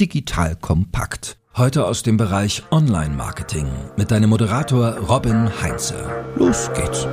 Digital Kompakt. Heute aus dem Bereich Online-Marketing mit deinem Moderator Robin Heinze. Los geht's.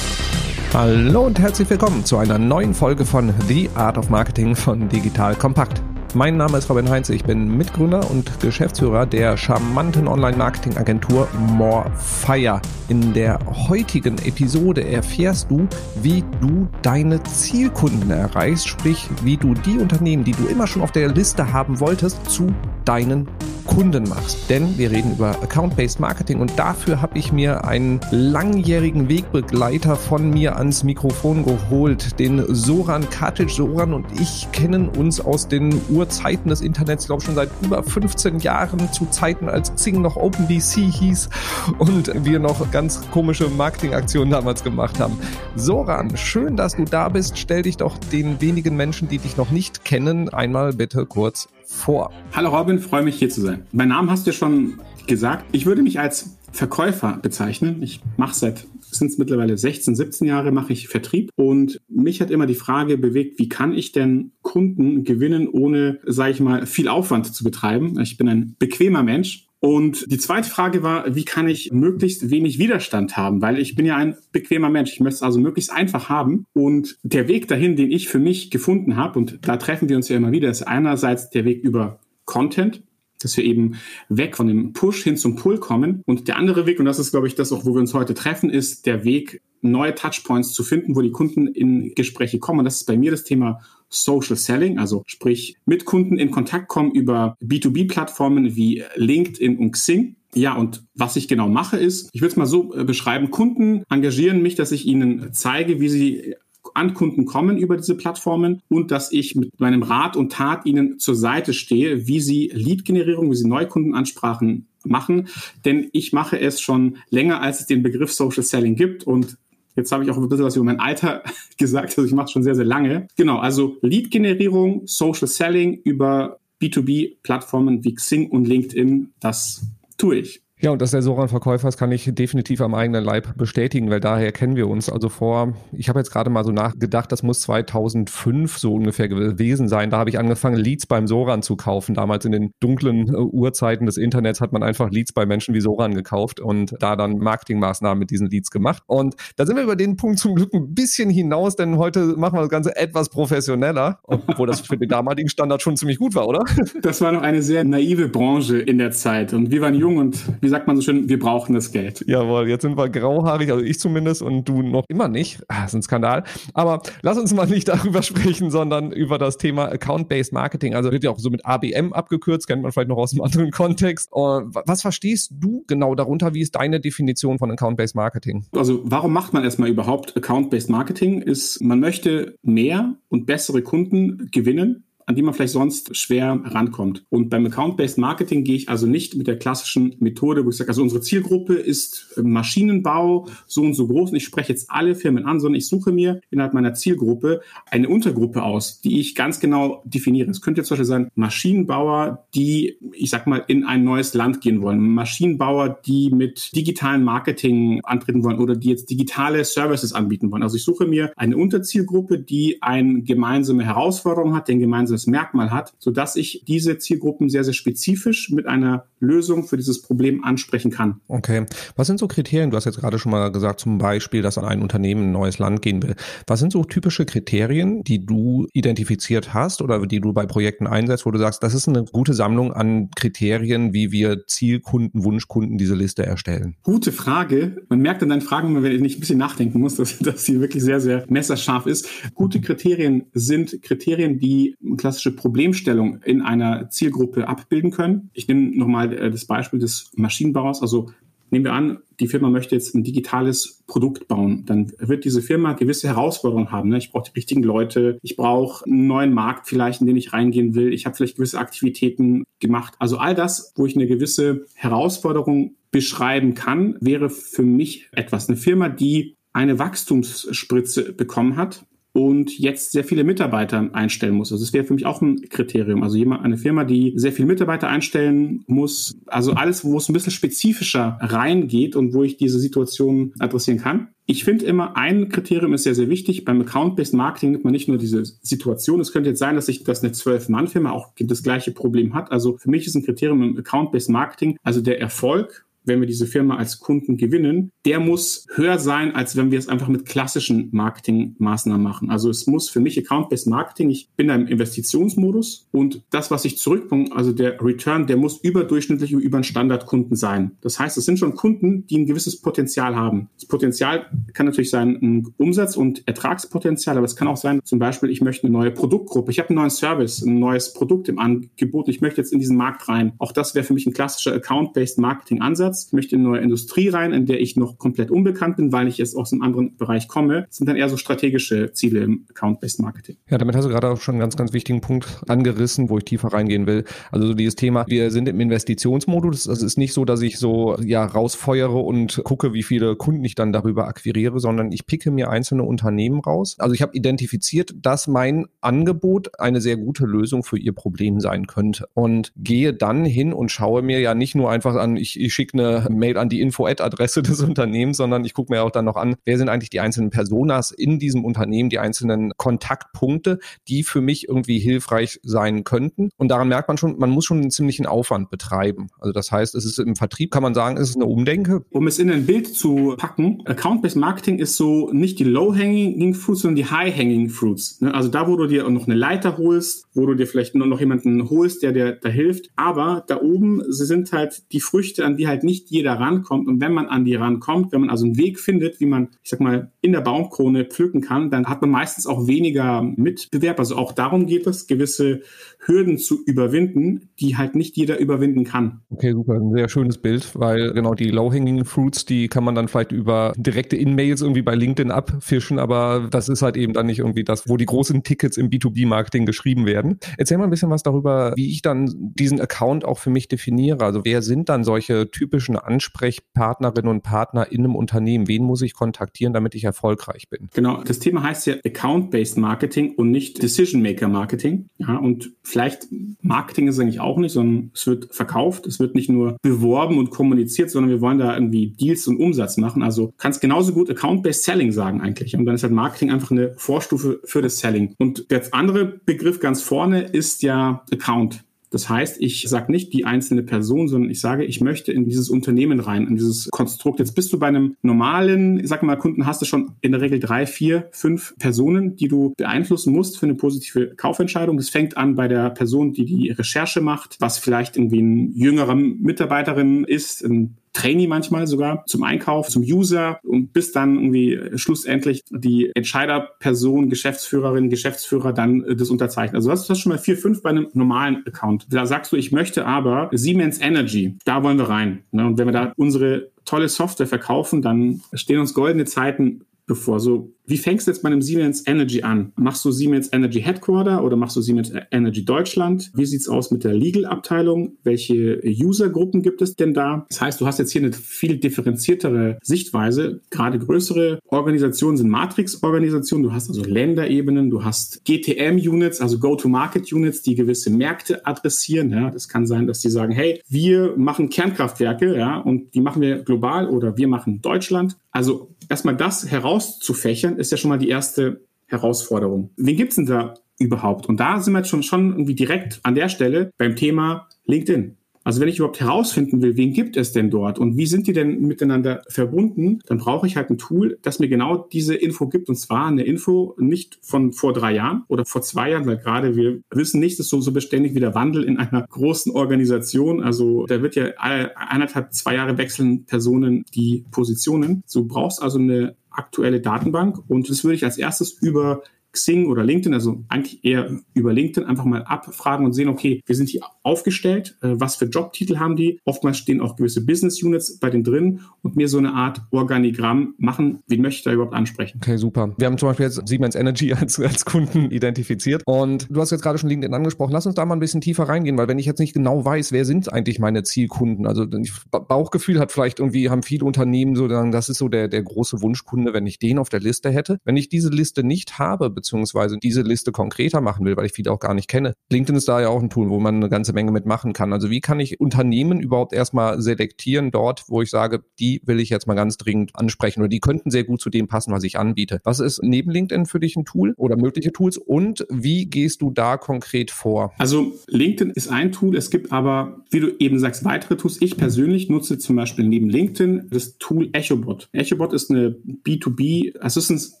Hallo und herzlich willkommen zu einer neuen Folge von The Art of Marketing von Digital Kompakt. Mein Name ist Robin Heinze, ich bin Mitgründer und Geschäftsführer der charmanten Online-Marketing-Agentur Morefire. In der heutigen Episode erfährst du, wie du deine Zielkunden erreichst, sprich, wie du die Unternehmen, die du immer schon auf der Liste haben wolltest, zu deinen Kunden machst. Denn wir reden über Account-Based Marketing und dafür habe ich mir einen langjährigen Wegbegleiter von mir ans Mikrofon geholt, den Soran Katic. Soran und ich kennen uns aus den Urzeiten des Internets, glaube schon seit über 15 Jahren, zu Zeiten, als Xing noch OpenBC hieß und wir noch ganz komische Marketingaktionen damals gemacht haben. Soran, schön, dass du da bist. Stell dich doch den wenigen Menschen, die dich noch nicht kennen, einmal bitte kurz vor. Hallo Robin, freue mich hier zu sein. Mein Name hast du schon gesagt. Ich würde mich als Verkäufer bezeichnen. Ich mache seit sind es mittlerweile 16, 17 Jahre mache ich Vertrieb und mich hat immer die Frage bewegt, wie kann ich denn Kunden gewinnen, ohne, sage ich mal, viel Aufwand zu betreiben. Ich bin ein bequemer Mensch und die zweite Frage war, wie kann ich möglichst wenig Widerstand haben? Weil ich bin ja ein bequemer Mensch. Ich möchte es also möglichst einfach haben. Und der Weg dahin, den ich für mich gefunden habe, und da treffen wir uns ja immer wieder, ist einerseits der Weg über Content, dass wir eben weg von dem Push hin zum Pull kommen. Und der andere Weg, und das ist, glaube ich, das auch, wo wir uns heute treffen, ist der Weg, neue Touchpoints zu finden, wo die Kunden in Gespräche kommen. Und das ist bei mir das Thema Social Selling, also sprich mit Kunden in Kontakt kommen über B2B-Plattformen wie LinkedIn und Xing. Ja, und was ich genau mache ist, ich würde es mal so äh, beschreiben, Kunden engagieren mich, dass ich ihnen zeige, wie sie an Kunden kommen über diese Plattformen und dass ich mit meinem Rat und Tat ihnen zur Seite stehe, wie sie Lead-Generierung, wie sie Neukundenansprachen machen. Denn ich mache es schon länger, als es den Begriff Social Selling gibt und Jetzt habe ich auch ein bisschen was über mein Alter gesagt, also ich mache es schon sehr, sehr lange. Genau, also Lead-Generierung, Social Selling über B2B-Plattformen wie Xing und LinkedIn, das tue ich. Ja, und dass der Soran-Verkäufer ist, kann ich definitiv am eigenen Leib bestätigen, weil daher kennen wir uns. Also vor, ich habe jetzt gerade mal so nachgedacht, das muss 2005 so ungefähr gewesen sein. Da habe ich angefangen, Leads beim Soran zu kaufen. Damals in den dunklen äh, Uhrzeiten des Internets hat man einfach Leads bei Menschen wie Soran gekauft und da dann Marketingmaßnahmen mit diesen Leads gemacht. Und da sind wir über den Punkt zum Glück ein bisschen hinaus, denn heute machen wir das Ganze etwas professioneller, obwohl das für den damaligen Standard schon ziemlich gut war, oder? Das war noch eine sehr naive Branche in der Zeit und wir waren jung und wir sagt man so schön, wir brauchen das Geld. Jawohl, jetzt sind wir grauhaarig, also ich zumindest und du noch immer nicht. Ah, das ist ein Skandal. Aber lass uns mal nicht darüber sprechen, sondern über das Thema Account-Based Marketing. Also wird ja auch so mit ABM abgekürzt, kennt man vielleicht noch aus einem anderen Kontext. Was verstehst du genau darunter? Wie ist deine Definition von Account-Based Marketing? Also warum macht man erstmal überhaupt Account-Based Marketing? Ist, man möchte mehr und bessere Kunden gewinnen an die man vielleicht sonst schwer rankommt. Und beim Account-Based Marketing gehe ich also nicht mit der klassischen Methode, wo ich sage, also unsere Zielgruppe ist äh, Maschinenbau so und so groß und ich spreche jetzt alle Firmen an, sondern ich suche mir innerhalb meiner Zielgruppe eine Untergruppe aus, die ich ganz genau definiere. Es könnte zum Beispiel sein Maschinenbauer, die, ich sag mal, in ein neues Land gehen wollen, Maschinenbauer, die mit digitalen Marketing antreten wollen oder die jetzt digitale Services anbieten wollen. Also ich suche mir eine Unterzielgruppe, die eine gemeinsame Herausforderung hat, den gemeinsamen bestimmtes Merkmal hat, sodass ich diese Zielgruppen sehr, sehr spezifisch mit einer Lösung für dieses Problem ansprechen kann. Okay. Was sind so Kriterien? Du hast jetzt gerade schon mal gesagt, zum Beispiel, dass ein Unternehmen in ein neues Land gehen will. Was sind so typische Kriterien, die du identifiziert hast oder die du bei Projekten einsetzt, wo du sagst, das ist eine gute Sammlung an Kriterien, wie wir Zielkunden, Wunschkunden diese Liste erstellen? Gute Frage. Man merkt an deinen Fragen, wenn ich ein bisschen nachdenken muss, dass, dass sie wirklich sehr, sehr messerscharf ist. Gute Kriterien sind Kriterien, die klassische Problemstellung in einer Zielgruppe abbilden können. Ich nehme nochmal äh, das Beispiel des Maschinenbaus. Also nehmen wir an, die Firma möchte jetzt ein digitales Produkt bauen. Dann wird diese Firma gewisse Herausforderungen haben. Ne? Ich brauche die richtigen Leute. Ich brauche einen neuen Markt vielleicht, in den ich reingehen will. Ich habe vielleicht gewisse Aktivitäten gemacht. Also all das, wo ich eine gewisse Herausforderung beschreiben kann, wäre für mich etwas. Eine Firma, die eine Wachstumsspritze bekommen hat, und jetzt sehr viele Mitarbeiter einstellen muss. Also das wäre für mich auch ein Kriterium. Also jemand, eine Firma, die sehr viele Mitarbeiter einstellen muss, also alles, wo es ein bisschen spezifischer reingeht und wo ich diese Situation adressieren kann. Ich finde immer, ein Kriterium ist sehr, sehr wichtig. Beim Account-Based Marketing nimmt man nicht nur diese Situation. Es könnte jetzt sein, dass sich das eine Zwölf-Mann-Firma auch das gleiche Problem hat. Also für mich ist ein Kriterium im Account-Based Marketing, also der Erfolg wenn wir diese Firma als Kunden gewinnen, der muss höher sein, als wenn wir es einfach mit klassischen Marketingmaßnahmen machen. Also es muss für mich Account-Based Marketing, ich bin da im Investitionsmodus und das, was ich zurückbringe, also der Return, der muss überdurchschnittlich über einen Standardkunden sein. Das heißt, es sind schon Kunden, die ein gewisses Potenzial haben. Das Potenzial kann natürlich sein ein Umsatz- und Ertragspotenzial, aber es kann auch sein, zum Beispiel, ich möchte eine neue Produktgruppe, ich habe einen neuen Service, ein neues Produkt im Angebot, ich möchte jetzt in diesen Markt rein. Auch das wäre für mich ein klassischer Account-Based Marketing-Ansatz. Ansatz. Möchte in eine neue Industrie rein, in der ich noch komplett unbekannt bin, weil ich jetzt aus einem anderen Bereich komme. Das sind dann eher so strategische Ziele im Account-Based Marketing. Ja, damit hast du gerade auch schon einen ganz, ganz wichtigen Punkt angerissen, wo ich tiefer reingehen will. Also so dieses Thema, wir sind im Investitionsmodus. Also es ist nicht so, dass ich so ja rausfeuere und gucke, wie viele Kunden ich dann darüber akquiriere, sondern ich picke mir einzelne Unternehmen raus. Also ich habe identifiziert, dass mein Angebot eine sehr gute Lösung für ihr Problem sein könnte und gehe dann hin und schaue mir ja nicht nur einfach an, ich, ich schicke eine Mail an die Info-Ad-Adresse des Unternehmens, sondern ich gucke mir auch dann noch an, wer sind eigentlich die einzelnen Personas in diesem Unternehmen, die einzelnen Kontaktpunkte, die für mich irgendwie hilfreich sein könnten. Und daran merkt man schon, man muss schon einen ziemlichen Aufwand betreiben. Also das heißt, es ist im Vertrieb, kann man sagen, es ist eine Umdenke. Um es in ein Bild zu packen, Account-Based Marketing ist so nicht die Low-Hanging Fruits, sondern die High-Hanging Fruits. Ne? Also da, wo du dir noch eine Leiter holst, wo du dir vielleicht nur noch jemanden holst, der dir da hilft. Aber da oben sind halt die Früchte, an die halt nicht jeder rankommt. Und wenn man an die rankommt, wenn man also einen Weg findet, wie man, ich sag mal, in der Baumkrone pflücken kann, dann hat man meistens auch weniger Mitbewerb. Also auch darum geht es, gewisse Hürden zu überwinden, die halt nicht jeder überwinden kann. Okay, super. Ein sehr schönes Bild, weil genau die low-hanging fruits, die kann man dann vielleicht über direkte In-Mails irgendwie bei LinkedIn abfischen, aber das ist halt eben dann nicht irgendwie das, wo die großen Tickets im B2B-Marketing geschrieben werden. Erzähl mal ein bisschen was darüber, wie ich dann diesen Account auch für mich definiere. Also wer sind dann solche typischen Ansprechpartnerinnen und Partner in einem Unternehmen? Wen muss ich kontaktieren, damit ich erfolgreich bin? Genau, das Thema heißt ja Account-Based Marketing und nicht Decision-Maker-Marketing. Ja, und vielleicht Marketing ist eigentlich auch nicht, sondern es wird verkauft, es wird nicht nur beworben und kommuniziert, sondern wir wollen da irgendwie Deals und Umsatz machen. Also kannst genauso gut Account-Based Selling sagen eigentlich. Und dann ist halt Marketing einfach eine Vorstufe für das Selling. Und der andere Begriff ganz vorne ist ja Account. Das heißt, ich sage nicht die einzelne Person, sondern ich sage, ich möchte in dieses Unternehmen rein, in dieses Konstrukt. Jetzt bist du bei einem normalen, ich sag mal, Kunden hast du schon in der Regel drei, vier, fünf Personen, die du beeinflussen musst für eine positive Kaufentscheidung. Das fängt an bei der Person, die die Recherche macht, was vielleicht irgendwie ein jüngerer Mitarbeiterin ist, ein Trainee manchmal sogar zum Einkauf, zum User und bis dann irgendwie schlussendlich die Entscheiderperson, Geschäftsführerin, Geschäftsführer dann äh, das unterzeichnen. Also das ist schon mal vier, fünf bei einem normalen Account. Da sagst du, ich möchte aber Siemens Energy, da wollen wir rein. Ne? Und wenn wir da unsere tolle Software verkaufen, dann stehen uns goldene Zeiten bevor. So, wie fängst du jetzt bei einem Siemens Energy an? Machst du Siemens Energy Headquarter oder machst du Siemens Energy Deutschland? Wie sieht's aus mit der Legal-Abteilung? Welche Usergruppen gibt es denn da? Das heißt, du hast jetzt hier eine viel differenziertere Sichtweise. Gerade größere Organisationen sind Matrix-Organisationen. Du hast also Länderebenen, du hast GTM-Units, also Go-to-Market-Units, die gewisse Märkte adressieren. Ja, das kann sein, dass die sagen, hey, wir machen Kernkraftwerke, ja, und die machen wir global oder wir machen Deutschland. Also erstmal das herauszufächern, ist ja schon mal die erste Herausforderung. Wen gibt's denn da überhaupt? Und da sind wir jetzt schon, schon irgendwie direkt an der Stelle beim Thema LinkedIn. Also wenn ich überhaupt herausfinden will, wen gibt es denn dort und wie sind die denn miteinander verbunden, dann brauche ich halt ein Tool, das mir genau diese Info gibt. Und zwar eine Info nicht von vor drei Jahren oder vor zwei Jahren, weil gerade wir wissen nicht, ist so, so beständig wie der Wandel in einer großen Organisation. Also da wird ja eineinhalb, zwei Jahre wechseln Personen die Positionen. Du brauchst also eine aktuelle Datenbank und das würde ich als erstes über Xing oder LinkedIn, also eigentlich eher über LinkedIn, einfach mal abfragen und sehen, okay, wir sind hier aufgestellt, äh, was für Jobtitel haben die? Oftmals stehen auch gewisse Business Units bei den drin und mir so eine Art Organigramm machen, wen möchte ich da überhaupt ansprechen. Okay, super. Wir haben zum Beispiel jetzt Siemens Energy als, als Kunden identifiziert und du hast jetzt gerade schon LinkedIn angesprochen. Lass uns da mal ein bisschen tiefer reingehen, weil wenn ich jetzt nicht genau weiß, wer sind eigentlich meine Zielkunden, also Bauchgefühl hat vielleicht irgendwie, haben viele Unternehmen so, das ist so der, der große Wunschkunde, wenn ich den auf der Liste hätte. Wenn ich diese Liste nicht habe, beziehungsweise diese Liste konkreter machen will, weil ich viele auch gar nicht kenne. LinkedIn ist da ja auch ein Tool, wo man eine ganze Menge mitmachen kann. Also wie kann ich Unternehmen überhaupt erstmal selektieren dort, wo ich sage, die will ich jetzt mal ganz dringend ansprechen oder die könnten sehr gut zu dem passen, was ich anbiete. Was ist neben LinkedIn für dich ein Tool oder mögliche Tools und wie gehst du da konkret vor? Also LinkedIn ist ein Tool, es gibt aber, wie du eben sagst, weitere Tools. Ich persönlich nutze zum Beispiel neben LinkedIn das Tool EchoBot. EchoBot ist eine B2B Assistance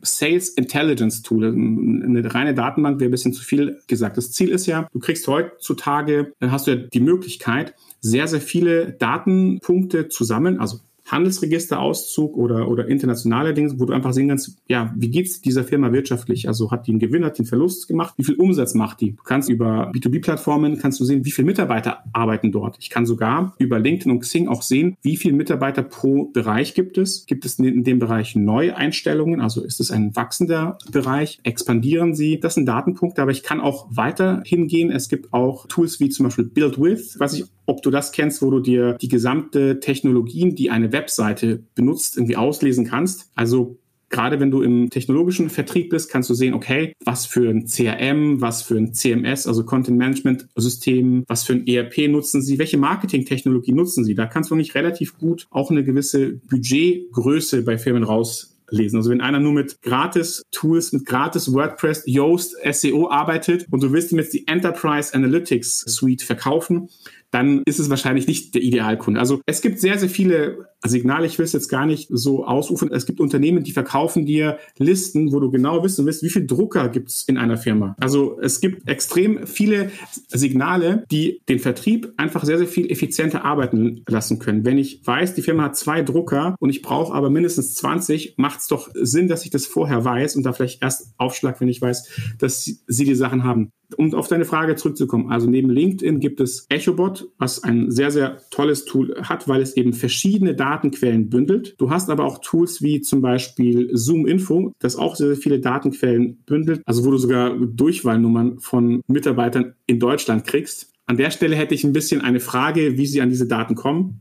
Sales Intelligence Tool, eine reine Datenbank wäre ein bisschen zu viel gesagt. Das Ziel ist ja, du kriegst heutzutage, dann hast du ja die Möglichkeit, sehr, sehr viele Datenpunkte zu sammeln, also Handelsregisterauszug oder, oder internationale Dinge, wo du einfach sehen kannst, ja, wie geht's dieser Firma wirtschaftlich? Also hat die einen Gewinn, hat einen Verlust gemacht? Wie viel Umsatz macht die? Du kannst über B2B-Plattformen kannst du sehen, wie viele Mitarbeiter arbeiten dort. Ich kann sogar über LinkedIn und Xing auch sehen, wie viele Mitarbeiter pro Bereich gibt es. Gibt es in dem Bereich Neueinstellungen? Also ist es ein wachsender Bereich? Expandieren sie? Das sind Datenpunkte, aber ich kann auch weiter hingehen. Es gibt auch Tools wie zum Beispiel Build With, was ich ob du das kennst, wo du dir die gesamte Technologien, die eine Webseite benutzt, irgendwie auslesen kannst. Also gerade wenn du im technologischen Vertrieb bist, kannst du sehen, okay, was für ein CRM, was für ein CMS, also Content Management System, was für ein ERP nutzen sie, welche Marketingtechnologie nutzen sie. Da kannst du nicht relativ gut auch eine gewisse Budgetgröße bei Firmen raus lesen. Also wenn einer nur mit gratis Tools, mit gratis WordPress, Yoast, SEO arbeitet und du willst ihm jetzt die Enterprise Analytics Suite verkaufen, dann ist es wahrscheinlich nicht der Idealkunde. Also es gibt sehr, sehr viele Signale, ich will es jetzt gar nicht so ausrufen. Es gibt Unternehmen, die verkaufen dir Listen, wo du genau wissen willst, wie viel Drucker gibt es in einer Firma. Also es gibt extrem viele Signale, die den Vertrieb einfach sehr, sehr viel effizienter arbeiten lassen können. Wenn ich weiß, die Firma hat zwei Drucker und ich brauche aber mindestens 20, macht es doch Sinn, dass ich das vorher weiß und da vielleicht erst aufschlag, wenn ich weiß, dass sie die Sachen haben. Um auf deine Frage zurückzukommen, also neben LinkedIn gibt es EchoBot, was ein sehr, sehr tolles Tool hat, weil es eben verschiedene Datenquellen bündelt. Du hast aber auch Tools wie zum Beispiel Zoom Info, das auch sehr, sehr viele Datenquellen bündelt, also wo du sogar Durchwahlnummern von Mitarbeitern in Deutschland kriegst. An der Stelle hätte ich ein bisschen eine Frage, wie sie an diese Daten kommen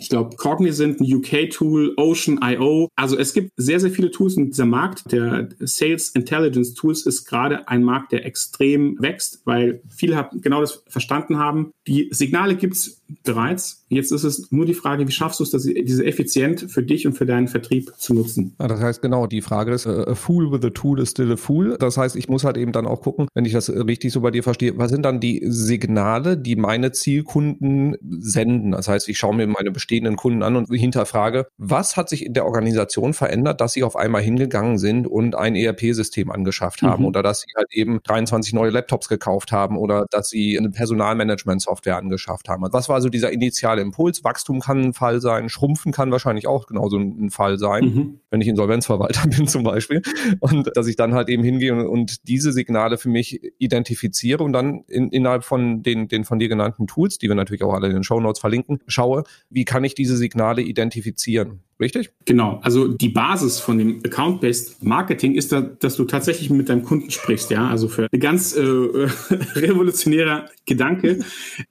ich glaube, Cognizant, ein UK-Tool, Ocean.io. Also es gibt sehr, sehr viele Tools in dieser Markt. Der Sales Intelligence Tools ist gerade ein Markt, der extrem wächst, weil viele genau das verstanden haben. Die Signale gibt es bereits. Jetzt ist es nur die Frage, wie schaffst du es, diese effizient für dich und für deinen Vertrieb zu nutzen? Ja, das heißt genau, die Frage ist, a fool with a tool is still a fool. Das heißt, ich muss halt eben dann auch gucken, wenn ich das richtig so bei dir verstehe, was sind dann die Signale, die meine Zielkunden senden? Das heißt, ich schaue mir meine bestehenden Kunden an und hinterfrage, was hat sich in der Organisation verändert, dass sie auf einmal hingegangen sind und ein ERP-System angeschafft haben mhm. oder dass sie halt eben 23 neue Laptops gekauft haben oder dass sie eine Personalmanagement-Software angeschafft haben. Was war also dieser initiale Impuls? Wachstum kann ein Fall sein, Schrumpfen kann wahrscheinlich auch genauso ein Fall sein, mhm. wenn ich Insolvenzverwalter bin zum Beispiel. Und dass ich dann halt eben hingehe und, und diese Signale für mich identifiziere und dann in, innerhalb von den, den von dir genannten Tools, die wir natürlich auch alle in den Show Notes verlinken, schaue, wie kann ich diese Signale identifizieren. Richtig? Genau. Also die Basis von dem Account-Based Marketing ist, da, dass du tatsächlich mit deinem Kunden sprichst. Ja, also für ein ganz äh, revolutionärer Gedanke.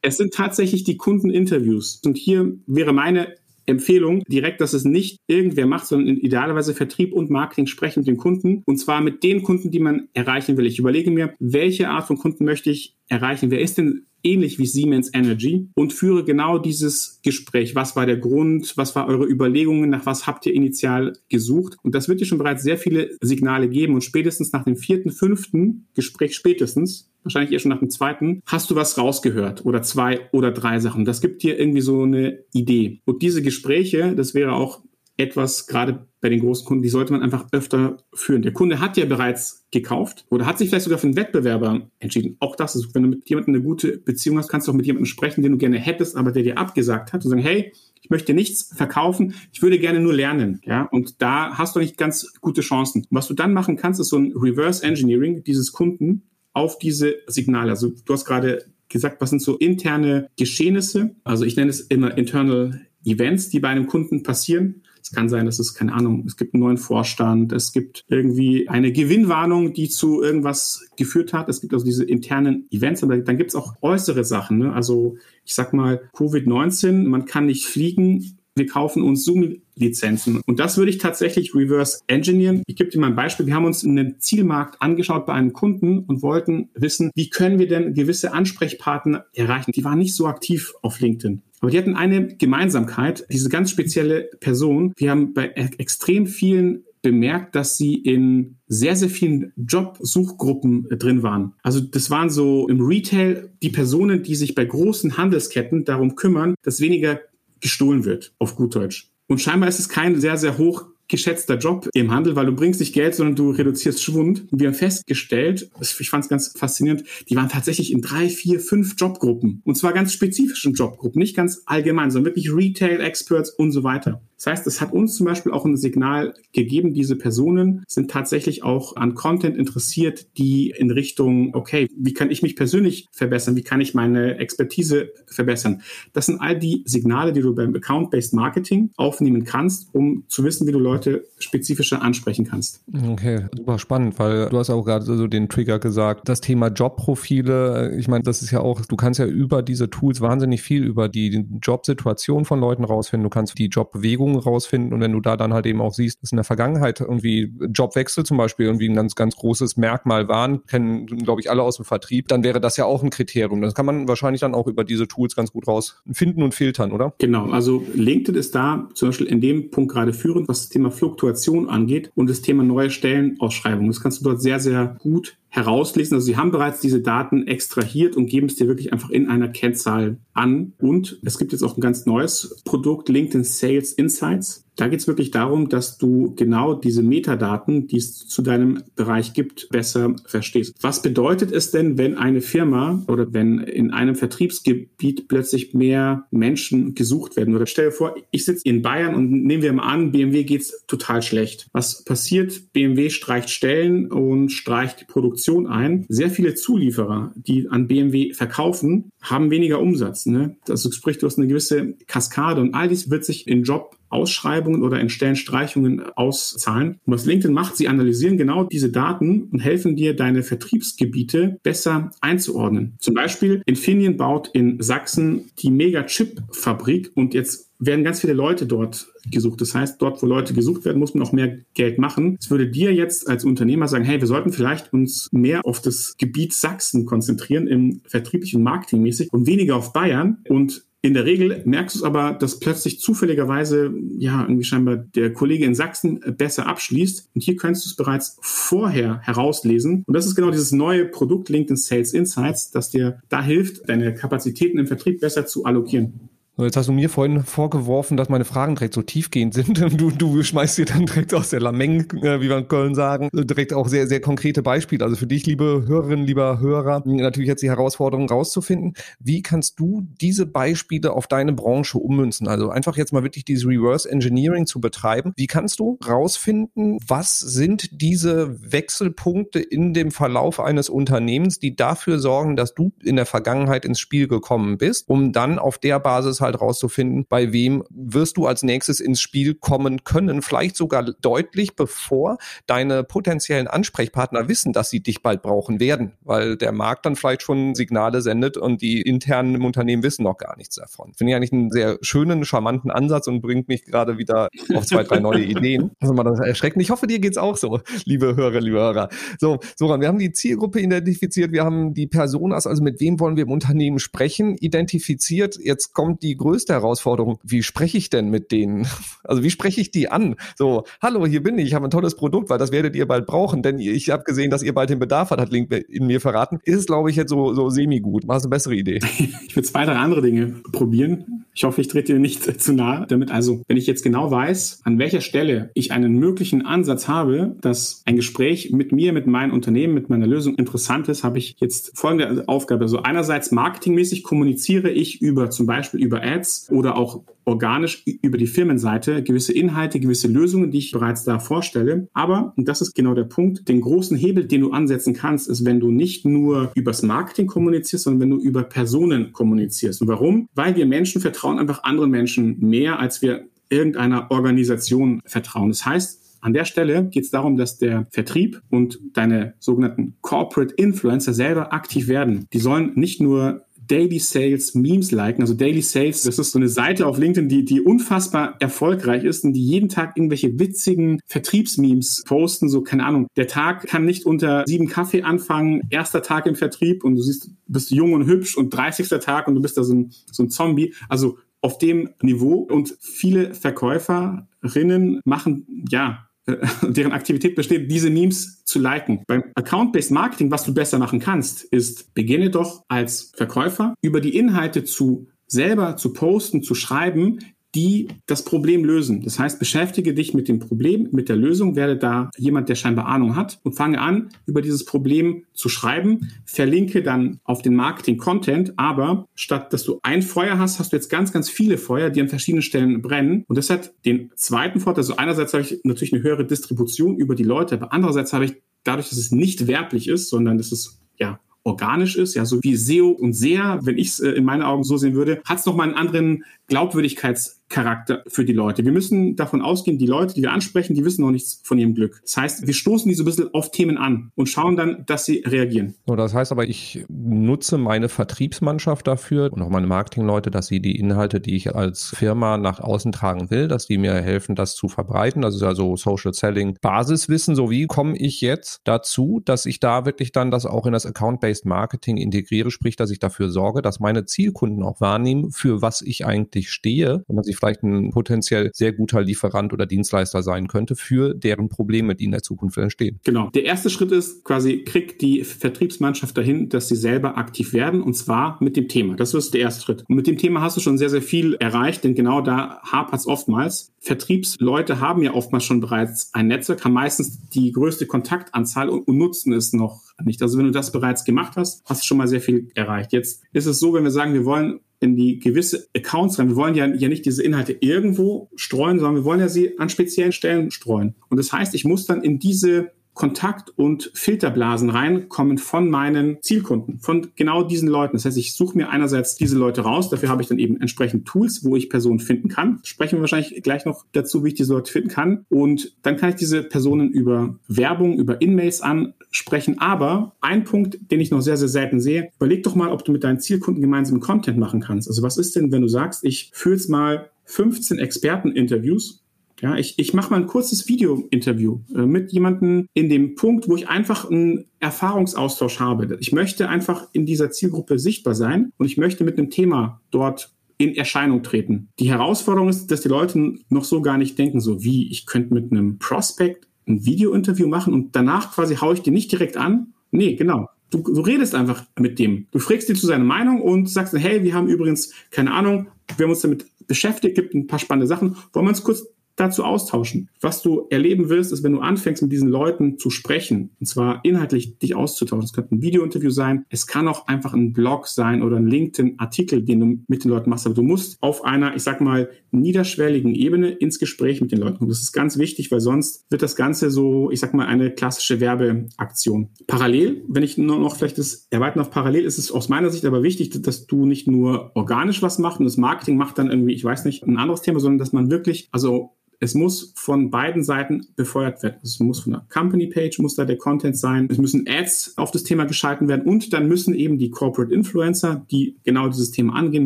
Es sind tatsächlich die Kundeninterviews. Und hier wäre meine Empfehlung direkt, dass es nicht irgendwer macht, sondern idealerweise Vertrieb und Marketing sprechen mit den Kunden. Und zwar mit den Kunden, die man erreichen will. Ich überlege mir, welche Art von Kunden möchte ich erreichen? Wer ist denn ähnlich wie Siemens Energy und führe genau dieses Gespräch. Was war der Grund? Was war eure Überlegungen? Nach was habt ihr initial gesucht? Und das wird dir schon bereits sehr viele Signale geben und spätestens nach dem vierten, fünften Gespräch spätestens, wahrscheinlich eher schon nach dem zweiten, hast du was rausgehört oder zwei oder drei Sachen. Das gibt dir irgendwie so eine Idee. Und diese Gespräche, das wäre auch etwas, gerade bei den großen Kunden, die sollte man einfach öfter führen. Der Kunde hat ja bereits gekauft oder hat sich vielleicht sogar für einen Wettbewerber entschieden. Auch das ist, wenn du mit jemandem eine gute Beziehung hast, kannst du auch mit jemandem sprechen, den du gerne hättest, aber der dir abgesagt hat und sagen, hey, ich möchte nichts verkaufen, ich würde gerne nur lernen, ja, und da hast du nicht ganz gute Chancen. was du dann machen kannst, ist so ein Reverse Engineering dieses Kunden auf diese Signale. Also du hast gerade gesagt, was sind so interne Geschehnisse? Also ich nenne es immer internal Events, die bei einem Kunden passieren. Es kann sein, dass es, keine Ahnung, es gibt einen neuen Vorstand, es gibt irgendwie eine Gewinnwarnung, die zu irgendwas geführt hat. Es gibt also diese internen Events, aber dann gibt es auch äußere Sachen. Ne? Also ich sag mal, Covid-19, man kann nicht fliegen, wir kaufen uns Zoom-Lizenzen. Und das würde ich tatsächlich reverse engineeren. Ich gebe dir mal ein Beispiel. Wir haben uns einen Zielmarkt angeschaut bei einem Kunden und wollten wissen, wie können wir denn gewisse Ansprechpartner erreichen. Die waren nicht so aktiv auf LinkedIn. Aber die hatten eine Gemeinsamkeit, diese ganz spezielle Person. Wir haben bei e-, extrem vielen bemerkt, dass sie in sehr, sehr vielen Jobsuchgruppen äh, drin waren. Also das waren so im Retail die Personen, die sich bei großen Handelsketten darum kümmern, dass weniger gestohlen wird, auf gut Deutsch. Und scheinbar ist es kein sehr, sehr hoch geschätzter Job im Handel, weil du bringst nicht Geld, sondern du reduzierst Schwund. Und wir haben festgestellt, ich fand es ganz faszinierend, die waren tatsächlich in drei, vier, fünf Jobgruppen. Und zwar ganz spezifischen Jobgruppen, nicht ganz allgemein, sondern wirklich Retail-Experts und so weiter. Das heißt, es hat uns zum Beispiel auch ein Signal gegeben, diese Personen sind tatsächlich auch an Content interessiert, die in Richtung, okay, wie kann ich mich persönlich verbessern? Wie kann ich meine Expertise verbessern? Das sind all die Signale, die du beim Account-Based Marketing aufnehmen kannst, um zu wissen, wie du Leute spezifischer ansprechen kannst. Okay, super spannend, weil du hast auch gerade so den Trigger gesagt, das Thema Jobprofile, ich meine, das ist ja auch, du kannst ja über diese Tools wahnsinnig viel über die Jobsituation von Leuten rausfinden, du kannst die Jobbewegung Beziehungen rausfinden und wenn du da dann halt eben auch siehst, dass in der Vergangenheit irgendwie Jobwechsel zum Beispiel irgendwie ein ganz, ganz großes Merkmal waren, kennen, glaube ich, alle aus dem Vertrieb, dann wäre das ja auch ein Kriterium. Das kann man wahrscheinlich dann auch über diese Tools ganz gut rausfinden und filtern, oder? Genau, also LinkedIn ist da zum Beispiel in dem Punkt gerade führend, was das Thema Fluktuation angeht und das Thema neue Stellenausschreibungen. Das kannst du dort sehr, sehr gut herauslesen. Also sie haben bereits diese Daten extrahiert und geben es dir wirklich einfach in einer Kennzahl an. Und es gibt jetzt auch ein ganz neues Produkt, LinkedIn Sales Insights. Da geht es wirklich darum, dass du genau diese Metadaten, die es zu deinem Bereich gibt, besser verstehst. Was bedeutet es denn, wenn eine Firma oder wenn in einem Vertriebsgebiet plötzlich mehr Menschen gesucht werden? Oder stell dir vor, ich sitze in Bayern und nehmen wir mal an, BMW geht's total schlecht. Was passiert? BMW streicht Stellen und streicht die Produktion ein. Sehr viele Zulieferer, die an BMW verkaufen, haben weniger Umsatz. Ne? Also sprich, du hast eine gewisse Kaskade und all dies wird sich in Job Ausschreibungen oder in Stellenstreichungen auszahlen. Und was LinkedIn macht, sie analysieren genau diese Daten und helfen dir, deine Vertriebsgebiete besser einzuordnen. Zum Beispiel Infineon baut in Sachsen die Mega-Chip-Fabrik und jetzt werden ganz viele Leute dort gesucht. Das heißt, dort, wo Leute gesucht werden, muss man auch mehr Geld machen. Es würde dir jetzt als Unternehmer sagen, hey, wir sollten vielleicht uns mehr auf das Gebiet Sachsen konzentrieren, im vertrieblichen Marketingmäßig und weniger auf Bayern. Und in der Regel merkst du es aber, dass plötzlich zufälligerweise, ja, irgendwie scheinbar der Kollege in Sachsen besser abschließt. Und hier kannst du es bereits vorher herauslesen. Und das ist genau dieses neue Produkt LinkedIn Sales Insights, das dir da hilft, deine Kapazitäten im Vertrieb besser zu allokieren. So, jetzt hast du mir vorhin vorgeworfen, dass meine Fragen direkt so tiefgehend sind. Du, du schmeißt dir dann direkt aus der Lameng, äh, wie wir in Köln sagen, direkt auch sehr, sehr konkrete Beispiele. Also für dich, liebe Hörerinnen, lieber Hörer, natürlich jetzt die Herausforderung rauszufinden. Wie kannst du diese Beispiele auf deine Branche ummünzen? Also einfach jetzt mal wirklich dieses Reverse Engineering zu betreiben. Wie kannst du rausfinden, was sind diese Wechselpunkte in dem Verlauf eines Unternehmens, die dafür sorgen, dass du in der Vergangenheit ins Spiel gekommen bist, um dann auf der Basis halt halt rauszufinden, bei wem wirst du als nächstes ins Spiel kommen können, vielleicht sogar deutlich bevor deine potenziellen Ansprechpartner wissen, dass sie dich bald brauchen werden, weil der Markt dann vielleicht schon Signale sendet und die internen im Unternehmen wissen noch gar nichts davon. Finde ich eigentlich einen sehr schönen, charmanten Ansatz und bringt mich gerade wieder auf zwei, drei neue Ideen. Also mal das erschreckend. Ich hoffe, dir geht's auch so, liebe Hörer, liebe Hörer. So, Soran, wir haben die Zielgruppe identifiziert, wir haben die Personas, also mit wem wollen wir im Unternehmen sprechen, identifiziert. Jetzt kommt die größte Herausforderung. Wie spreche ich denn mit denen? Also wie spreche ich die an? So, hallo, hier bin ich, ich habe ein tolles Produkt, weil das werdet ihr bald brauchen, denn ich habe gesehen, dass ihr bald den Bedarf hat, hat Link in mir verraten. Ist es, glaube ich, jetzt so, so semi-gut. War es eine bessere Idee? Ich will zwei, drei andere Dinge probieren. Ich hoffe, ich trete dir nicht zu nahe damit. Also, wenn ich jetzt genau weiß, an welcher Stelle ich einen möglichen Ansatz habe, dass ein Gespräch mit mir, mit meinem Unternehmen, mit meiner Lösung interessant ist, habe ich jetzt folgende Aufgabe. Also einerseits marketingmäßig kommuniziere ich über zum Beispiel über Ads oder auch organisch über die Firmenseite gewisse Inhalte, gewisse Lösungen, die ich bereits da vorstelle. Aber, und das ist genau der Punkt, den großen Hebel, den du ansetzen kannst, ist, wenn du nicht nur übers Marketing kommunizierst, sondern wenn du über Personen kommunizierst. Und warum? Weil wir Menschen vertrauen einfach anderen Menschen mehr, als wir irgendeiner Organisation vertrauen. Das heißt, an der Stelle geht es darum, dass der Vertrieb und deine sogenannten Corporate Influencer selber aktiv werden. Die sollen nicht nur Daily Sales Memes liken. Also Daily Sales, das ist so eine Seite auf LinkedIn, die, die unfassbar erfolgreich ist und die jeden Tag irgendwelche witzigen Vertriebsmemes posten. So, keine Ahnung, der Tag kann nicht unter sieben Kaffee anfangen, erster Tag im Vertrieb und du siehst, bist jung und hübsch und 30. Tag und du bist da so ein, so ein Zombie. Also auf dem Niveau und viele Verkäuferinnen machen, ja, deren Aktivität besteht, diese Memes zu liken. Beim Account-Based Marketing, was du besser machen kannst, ist, beginne doch als Verkäufer über die Inhalte zu selber zu posten, zu schreiben, die das Problem lösen. Das heißt, beschäftige dich mit dem Problem, mit der Lösung, werde da jemand, der scheinbar Ahnung hat und fange an, über dieses Problem zu schreiben, verlinke dann auf den Marketing-Content, aber statt dass du ein Feuer hast, hast du jetzt ganz, ganz viele Feuer, die an verschiedenen Stellen brennen. Und das hat den zweiten Vorteil, also einerseits habe ich natürlich eine höhere Distribution über die Leute, aber andererseits habe ich dadurch, dass es nicht werblich ist, sondern das ist ja organisch ist, ja, so wie SEO und SEA, wenn ich es äh, in meinen Augen so sehen würde, hat es nochmal einen anderen Glaubwürdigkeits- Charakter für die Leute. Wir müssen davon ausgehen, die Leute, die wir ansprechen, die wissen noch nichts von ihrem Glück. Das heißt, wir stoßen die so ein bisschen auf Themen an und schauen dann, dass sie reagieren. So, das heißt aber, ich nutze meine Vertriebsmannschaft dafür und auch meine Marketingleute, dass sie die Inhalte, die ich als Firma nach außen tragen will, dass die mir helfen, das zu verbreiten. Das ist also Social Selling Basiswissen. So wie komme ich jetzt dazu, dass ich da wirklich dann das auch in das Account-Based Marketing integriere, sprich, dass ich dafür sorge, dass meine Zielkunden auch wahrnehmen, für was ich eigentlich stehe und dass ich vielleicht ein potenziell sehr guter Lieferant oder Dienstleister sein könnte für deren Probleme, die in der Zukunft entstehen. Genau. Der erste Schritt ist quasi, kriegt die Vertriebsmannschaft dahin, dass sie selber aktiv werden und zwar mit dem Thema. Das ist der erste Schritt. Und mit dem Thema hast du schon sehr, sehr viel erreicht, denn genau da hapert es oftmals. Vertriebsleute haben ja oftmals schon bereits ein Netzwerk, haben meistens die größte Kontaktanzahl und, und nutzen es noch nicht. Also wenn du das bereits gemacht hast, hast du schon mal sehr viel erreicht. Jetzt ist es so, wenn wir sagen, wir wollen in die gewisse Accounts rein. Wir wollen ja, ja nicht diese Inhalte irgendwo streuen, sondern wir wollen ja sie an speziellen Stellen streuen. Und das heißt, ich muss dann in diese Kontakt- und Filterblasen reinkommen von meinen Zielkunden, von genau diesen Leuten. Das heißt, ich suche mir einerseits diese Leute raus, dafür habe ich dann eben entsprechend Tools, wo ich Personen finden kann. Sprechen wir wahrscheinlich gleich noch dazu, wie ich diese Leute finden kann. Und dann kann ich diese Personen über Werbung, über In-Mails ansprechen. Aber ein Punkt, den ich noch sehr, sehr selten sehe, überleg doch mal, ob du mit deinen Zielkunden gemeinsam Content machen kannst. Also was ist denn, wenn du sagst, ich führe jetzt mal 15 Experteninterviews ja, ich, ich mache mal ein kurzes Video-Interview äh, mit jemandem in dem Punkt, wo ich einfach einen Erfahrungsaustausch habe. Ich möchte einfach in dieser Zielgruppe sichtbar sein und ich möchte mit einem Thema dort in Erscheinung treten. Die Herausforderung ist, dass die Leute noch so gar nicht denken, so wie ich könnte mit einem Prospect ein Video-Interview machen und danach quasi haue ich dir nicht direkt an. Nee, genau. Du, du redest einfach mit dem. Du fragst ihn zu seiner Meinung und sagst, hey, wir haben übrigens, keine Ahnung, wir haben uns damit beschäftigt, gibt ein paar spannende Sachen. Wollen wir uns kurz dazu austauschen. Was du erleben wirst, ist, wenn du anfängst, mit diesen Leuten zu sprechen, und zwar inhaltlich dich auszutauschen. Es könnte ein Videointerview sein, es kann auch einfach ein Blog sein oder ein LinkedIn-Artikel, den du mit den Leuten machst. Aber du musst auf einer, ich sag mal, niederschwelligen Ebene ins Gespräch mit den Leuten. Und das ist ganz wichtig, weil sonst wird das Ganze so, ich sag mal, eine klassische Werbeaktion. Parallel, wenn ich nur noch vielleicht das erweitern auf parallel, ist es aus meiner Sicht aber wichtig, dass du nicht nur organisch was machst und das Marketing macht dann irgendwie, ich weiß nicht, ein anderes Thema, sondern dass man wirklich, also es muss von beiden Seiten befeuert werden. Es muss von der Company Page muss da der Content sein. Es müssen Ads auf das Thema geschalten werden und dann müssen eben die Corporate Influencer, die genau dieses Thema angehen,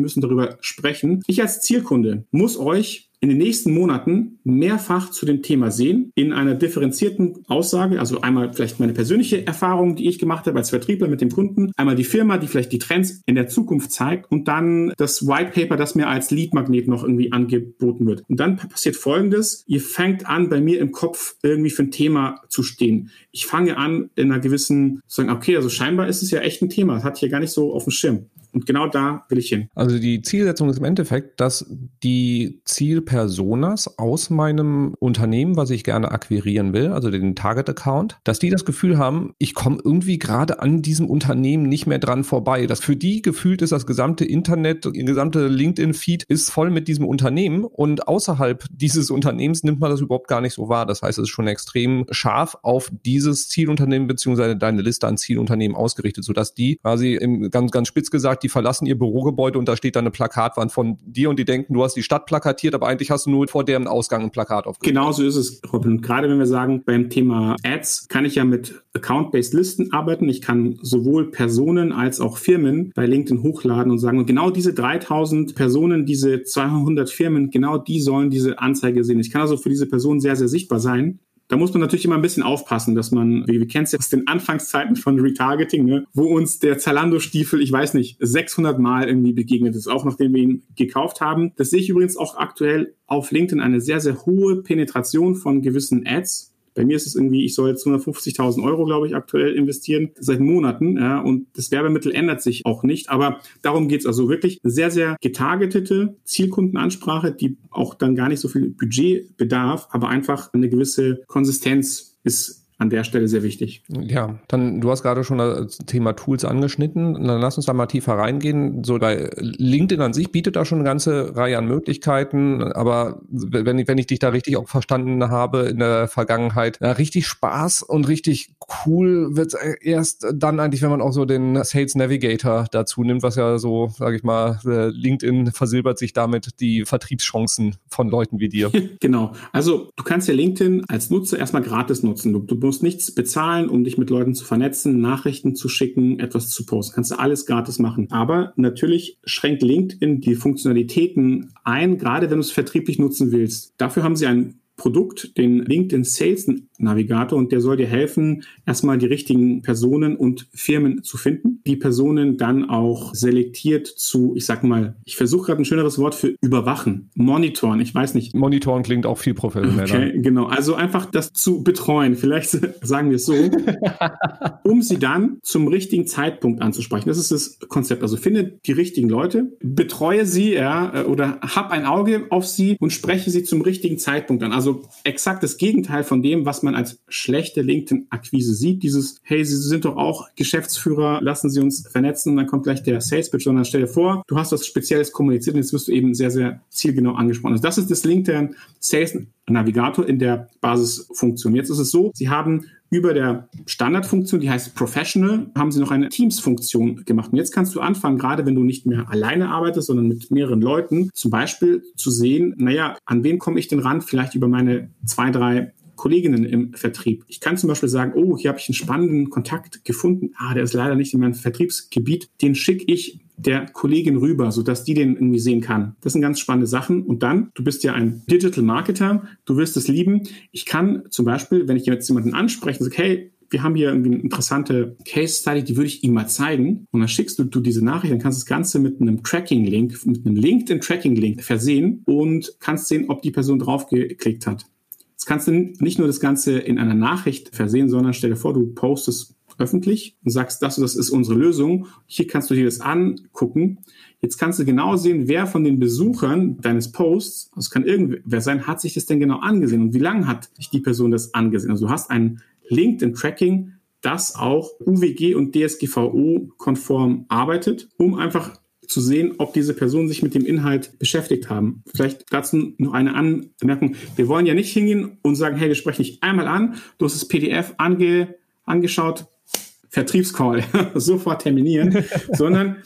müssen darüber sprechen. Ich als Zielkunde muss euch in den nächsten Monaten mehrfach zu dem Thema sehen, in einer differenzierten Aussage, also einmal vielleicht meine persönliche Erfahrung, die ich gemacht habe als Vertriebler mit dem Kunden, einmal die Firma, die vielleicht die Trends in der Zukunft zeigt und dann das White Paper, das mir als Lead-Magnet noch irgendwie angeboten wird. Und dann passiert Folgendes, ihr fängt an, bei mir im Kopf irgendwie für ein Thema zu stehen. Ich fange an, in einer gewissen, sagen, okay, also scheinbar ist es ja echt ein Thema, das hatte ich ja gar nicht so auf dem Schirm. Und genau da will ich hin. Also die Zielsetzung ist im Endeffekt, dass die Zielpersonas aus meinem Unternehmen, was ich gerne akquirieren will, also den Target-Account, dass die das Gefühl haben, ich komme irgendwie gerade an diesem Unternehmen nicht mehr dran vorbei. Dass für die gefühlt ist das gesamte Internet, der gesamte LinkedIn-Feed ist voll mit diesem Unternehmen und außerhalb dieses Unternehmens nimmt man das überhaupt gar nicht so wahr. Das heißt, es ist schon extrem scharf auf dieses Zielunternehmen beziehungsweise deine Liste an Zielunternehmen ausgerichtet, sodass die quasi im, ganz, ganz spitz gesagt die verlassen ihr Bürogebäude und da steht dann eine Plakatwand von dir und die denken, du hast die Stadt plakatiert, aber eigentlich hast du nur vor deren Ausgang ein Plakat aufgestellt. Genau so ist es, Robin. Und gerade wenn wir sagen, beim Thema Ads kann ich ja mit Account-Based Listen arbeiten. Ich kann sowohl Personen als auch Firmen bei LinkedIn hochladen und sagen, genau diese 3000 Personen, diese 200 Firmen, genau die sollen diese Anzeige sehen. Ich kann also für diese Person sehr, sehr sichtbar sein. Da muss man natürlich immer ein bisschen aufpassen, dass man, wie wir kennen es ja aus den Anfangszeiten von Retargeting, ne, wo uns der Zalando-Stiefel, ich weiß nicht, 600 Mal irgendwie begegnet ist, auch nachdem wir ihn gekauft haben. Das sehe ich übrigens auch aktuell auf LinkedIn eine sehr, sehr hohe Penetration von gewissen Ads bei mir ist es irgendwie, ich soll jetzt 150.000 Euro, glaube ich, aktuell investieren, seit Monaten. Ja, und das Werbemittel ändert sich auch nicht. Aber darum geht's also wirklich sehr, sehr getargetete Zielkundenansprache, die auch dann gar nicht so viel Budget bedarf, aber einfach eine gewisse Konsistenz ist an der Stelle sehr wichtig. Ja, dann du hast gerade schon das Thema Tools angeschnitten. Dann lass uns da mal tiefer reingehen. So bei LinkedIn an sich bietet da schon eine ganze Reihe an Möglichkeiten, aber wenn ich, wenn ich dich da richtig auch verstanden habe in der Vergangenheit, ja, richtig Spaß und richtig cool wird erst dann eigentlich, wenn man auch so den Sales Navigator dazu nimmt, was ja so, sage ich mal, äh, LinkedIn versilbert sich damit die Vertriebschancen von Leuten wie dir. genau. Also du kannst ja LinkedIn als Nutzer erstmal gratis nutzen. Du, du musst nichts bezahlen, um dich mit Leuten zu vernetzen, Nachrichten zu schicken, etwas zu posten. Kannst du alles gratis machen. Aber natürlich schränkt LinkedIn die Funktionalitäten ein, gerade wenn du es vertrieblich nutzen willst. Dafür haben sie ein Produkt, den LinkedIn Sales Navigator und der soll dir helfen, erstmal die richtigen Personen und Firmen zu finden. Die Personen dann auch selektiert zu, ich sag mal, ich versuche gerade ein schöneres Wort für überwachen, monitoren, ich weiß nicht. Monitoren klingt auch viel professioneller. Okay, genau. Also einfach das zu betreuen, vielleicht sagen wir es so, um sie dann zum richtigen Zeitpunkt anzusprechen. Das ist das Konzept. Also finde die richtigen Leute, betreue sie, ja, oder hab ein Auge auf sie und spreche sie zum richtigen Zeitpunkt an. Also exakt das Gegenteil von dem, was man als schlechte LinkedIn-Akquise sieht. Dieses, hey, Sie sind doch auch Geschäftsführer, lassen Sie uns vernetzen und dann kommt gleich der Sales-Pitch, sondern stell dir vor, du hast was Spezielles kommuniziert und jetzt wirst du eben sehr, sehr zielgenau angesprochen. Also das ist das LinkedIn Sales Navigator in der Basisfunktion. Jetzt ist es so, Sie haben über der Standardfunktion, die heißt Professional, haben sie noch eine Teams-Funktion gemacht. Und jetzt kannst du anfangen, gerade wenn du nicht mehr alleine arbeitest, sondern mit mehreren Leuten, zum Beispiel zu sehen, naja, an wen komme ich denn ran? Vielleicht über meine zwei, drei Kolleginnen im Vertrieb. Ich kann zum Beispiel sagen, oh, hier habe ich einen spannenden Kontakt gefunden. Ah, der ist leider nicht in meinem Vertriebsgebiet. Den schicke ich der Kollegin rüber, sodass die den irgendwie sehen kann. Das sind ganz spannende Sachen. Und dann, du bist ja ein Digital Marketer, du wirst es lieben. Ich kann zum Beispiel, wenn ich jetzt jemanden anspreche und sage, hey, wir haben hier irgendwie eine interessante Case Study, die würde ich ihm mal zeigen. Und dann schickst du, du diese Nachricht, dann kannst du das Ganze mit einem Tracking-Link, mit einem LinkedIn-Tracking-Link versehen und kannst sehen, ob die Person draufgeklickt hat. Jetzt kannst du nicht nur das Ganze in einer Nachricht versehen, sondern stell dir vor, du postest öffentlich und sagst, das das ist unsere Lösung. Hier kannst du dir das angucken. Jetzt kannst du genau sehen, wer von den Besuchern deines Posts, das kann irgendwer sein, hat sich das denn genau angesehen und wie lange hat sich die Person das angesehen. Also du hast ein LinkedIn-Tracking, das auch UWG und DSGVO-konform arbeitet, um einfach zu sehen, ob diese Personen sich mit dem Inhalt beschäftigt haben. Vielleicht dazu noch eine Anmerkung. Wir wollen ja nicht hingehen und sagen, hey, wir sprechen dich einmal an, du hast das PDF ange, angeschaut, Vertriebscall, sofort terminieren, sondern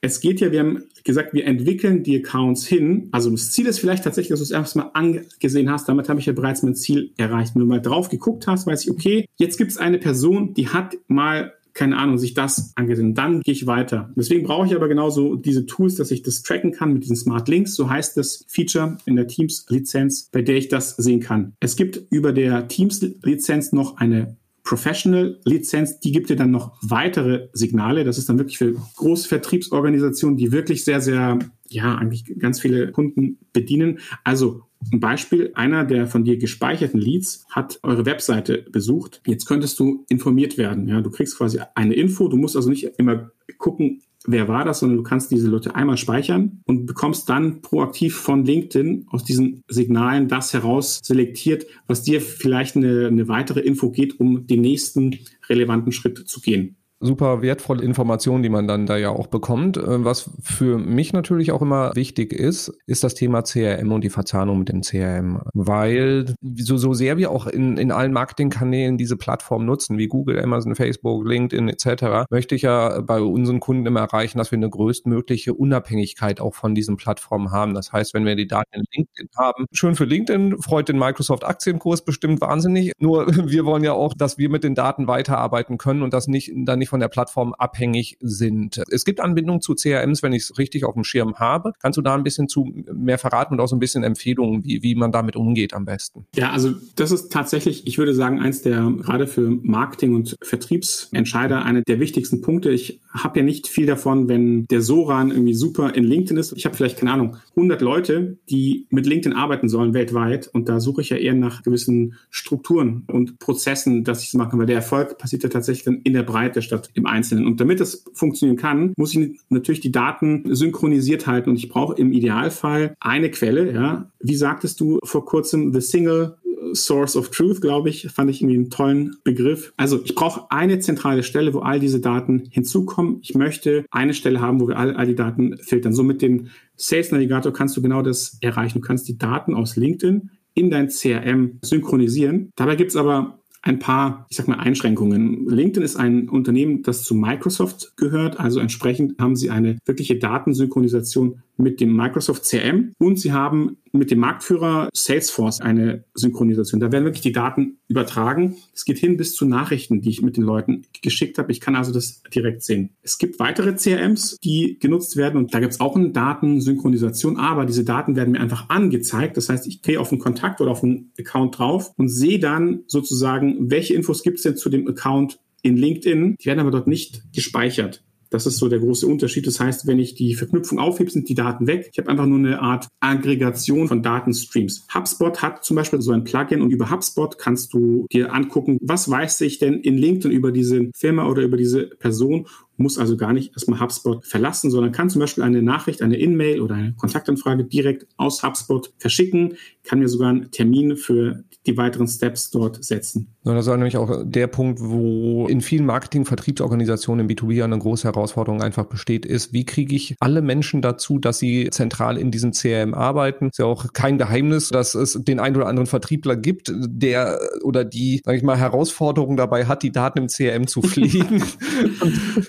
es geht ja, wir haben gesagt, wir entwickeln die Accounts hin. Also das Ziel ist vielleicht tatsächlich, dass du es erstmal angesehen hast. Damit habe ich ja bereits mein Ziel erreicht. Wenn du mal drauf geguckt hast, weiß ich, okay, jetzt gibt es eine Person, die hat mal keine Ahnung, sich das angesehen. Dann gehe ich weiter. Deswegen brauche ich aber genauso diese Tools, dass ich das tracken kann mit diesen Smart Links. So heißt das Feature in der Teams-Lizenz, bei der ich das sehen kann. Es gibt über der Teams-Lizenz noch eine Professional-Lizenz, die gibt dir dann noch weitere Signale. Das ist dann wirklich für große Vertriebsorganisationen, die wirklich sehr, sehr, ja, eigentlich ganz viele Kunden bedienen. Also ein Beispiel, einer der von dir gespeicherten Leads hat eure Webseite besucht. Jetzt könntest du informiert werden. Ja, du kriegst quasi eine Info. Du musst also nicht immer gucken, wer war das, sondern du kannst diese Leute einmal speichern und bekommst dann proaktiv von LinkedIn aus diesen Signalen das heraus selektiert, was dir vielleicht eine, eine weitere Info geht, um den nächsten relevanten Schritt zu gehen. Super wertvolle Informationen, die man dann da ja auch bekommt. Äh, was für mich natürlich auch immer wichtig ist, ist das Thema CRM und die Verzahnung mit dem CRM. Weil so, so sehr wir auch in, in allen Marketingkanälen diese Plattform nutzen, wie Google, Amazon, Facebook, LinkedIn etc., möchte ich ja bei unseren Kunden immer erreichen, dass wir eine größtmögliche Unabhängigkeit auch von diesen Plattformen haben. Das heißt, wenn wir die Daten in LinkedIn haben, schön für LinkedIn, freut den Microsoft Aktienkurs bestimmt wahnsinnig. Nur wir wollen ja auch, dass wir mit den Daten weiterarbeiten können und das nicht dann nicht von der Plattform abhängig sind. Es gibt Anbindungen zu CRMs, wenn ich es richtig auf dem Schirm habe. Kannst du da ein bisschen zu mehr verraten und auch so ein bisschen Empfehlungen, wie, wie man damit umgeht am besten? Ja, also das ist tatsächlich, ich würde sagen, eins der gerade für Marketing- und Vertriebsentscheider eine der wichtigsten Punkte. Ich habe ja nicht viel davon, wenn der Soran irgendwie super in LinkedIn ist. Ich habe vielleicht, keine Ahnung, 100 Leute, die mit LinkedIn arbeiten sollen weltweit und da suche ich ja eher nach gewissen Strukturen und Prozessen, dass ich es mache, weil der Erfolg passiert ja tatsächlich dann in der Breite statt im Einzelnen. Und damit das funktionieren kann, muss ich natürlich die Daten synchronisiert halten. Und ich brauche im Idealfall eine Quelle. Ja, wie sagtest du vor kurzem, the single Source of Truth, glaube ich, fand ich irgendwie einen tollen Begriff. Also ich brauche eine zentrale Stelle, wo all diese Daten hinzukommen. Ich möchte eine Stelle haben, wo wir all, all die Daten filtern. So mit dem Sales Navigator kannst du genau das erreichen. Du kannst die Daten aus LinkedIn in dein CRM synchronisieren. Dabei gibt es aber ein paar, ich sag mal, Einschränkungen. LinkedIn ist ein Unternehmen, das zu Microsoft gehört, also entsprechend haben sie eine wirkliche Datensynchronisation mit dem Microsoft CRM und sie haben mit dem Marktführer Salesforce eine Synchronisation. Da werden wirklich die Daten übertragen. Es geht hin bis zu Nachrichten, die ich mit den Leuten geschickt habe. Ich kann also das direkt sehen. Es gibt weitere CRMs, die genutzt werden und da gibt es auch eine Datensynchronisation, aber diese Daten werden mir einfach angezeigt. Das heißt, ich gehe auf einen Kontakt oder auf einen Account drauf und sehe dann sozusagen, welche Infos gibt es denn zu dem Account in LinkedIn. Die werden aber dort nicht gespeichert. Das ist so der große Unterschied. Das heißt, wenn ich die Verknüpfung aufhebe, sind die Daten weg. Ich habe einfach nur eine Art Aggregation von Datenstreams. HubSpot hat zum Beispiel so ein Plugin und über HubSpot kannst du dir angucken, was weiß ich denn in LinkedIn über diese Firma oder über diese Person muss also gar nicht erstmal HubSpot verlassen, sondern kann zum Beispiel eine Nachricht, eine In-Mail oder eine Kontaktanfrage direkt aus HubSpot verschicken, kann mir sogar einen Termin für die weiteren Steps dort setzen. Das ist nämlich auch der Punkt, wo in vielen Marketing-Vertriebsorganisationen im B2B eine große Herausforderung einfach besteht, ist, wie kriege ich alle Menschen dazu, dass sie zentral in diesem CRM arbeiten? Ist ja auch kein Geheimnis, dass es den einen oder anderen Vertriebler gibt, der oder die, sage ich mal, Herausforderungen dabei hat, die Daten im CRM zu pflegen.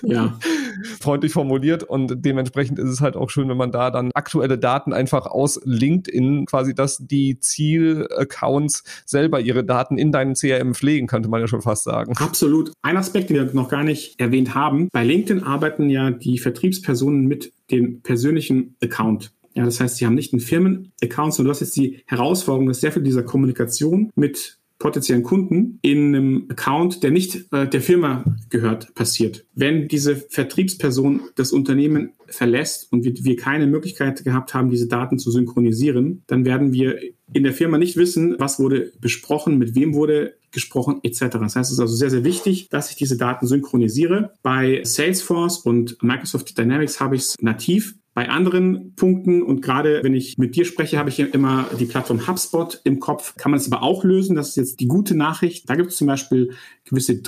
ja ja. freundlich formuliert und dementsprechend ist es halt auch schön, wenn man da dann aktuelle Daten einfach aus LinkedIn quasi, dass die Zielaccounts selber ihre Daten in deinen CRM pflegen, könnte man ja schon fast sagen. Absolut. Ein Aspekt, den wir noch gar nicht erwähnt haben. Bei LinkedIn arbeiten ja die Vertriebspersonen mit dem persönlichen Account. Ja, das heißt, sie haben nicht einen Firmen-Account, sondern du hast jetzt die Herausforderung, dass sehr viel dieser Kommunikation mit potenziellen Kunden in einem Account, der nicht äh, der Firma gehört, passiert. Wenn diese Vertriebsperson das Unternehmen verlässt und wir, wir keine Möglichkeit gehabt haben, diese Daten zu synchronisieren, dann werden wir in der Firma nicht wissen, was wurde besprochen, mit wem wurde gesprochen etc. Das heißt, es ist also sehr, sehr wichtig, dass ich diese Daten synchronisiere. Bei Salesforce und Microsoft Dynamics habe ich es nativ. Bei anderen Punkten und gerade wenn ich mit dir spreche, habe ich immer die Plattform HubSpot im Kopf. Kann man es aber auch lösen? Das ist jetzt die gute Nachricht. Da gibt es zum Beispiel gewisse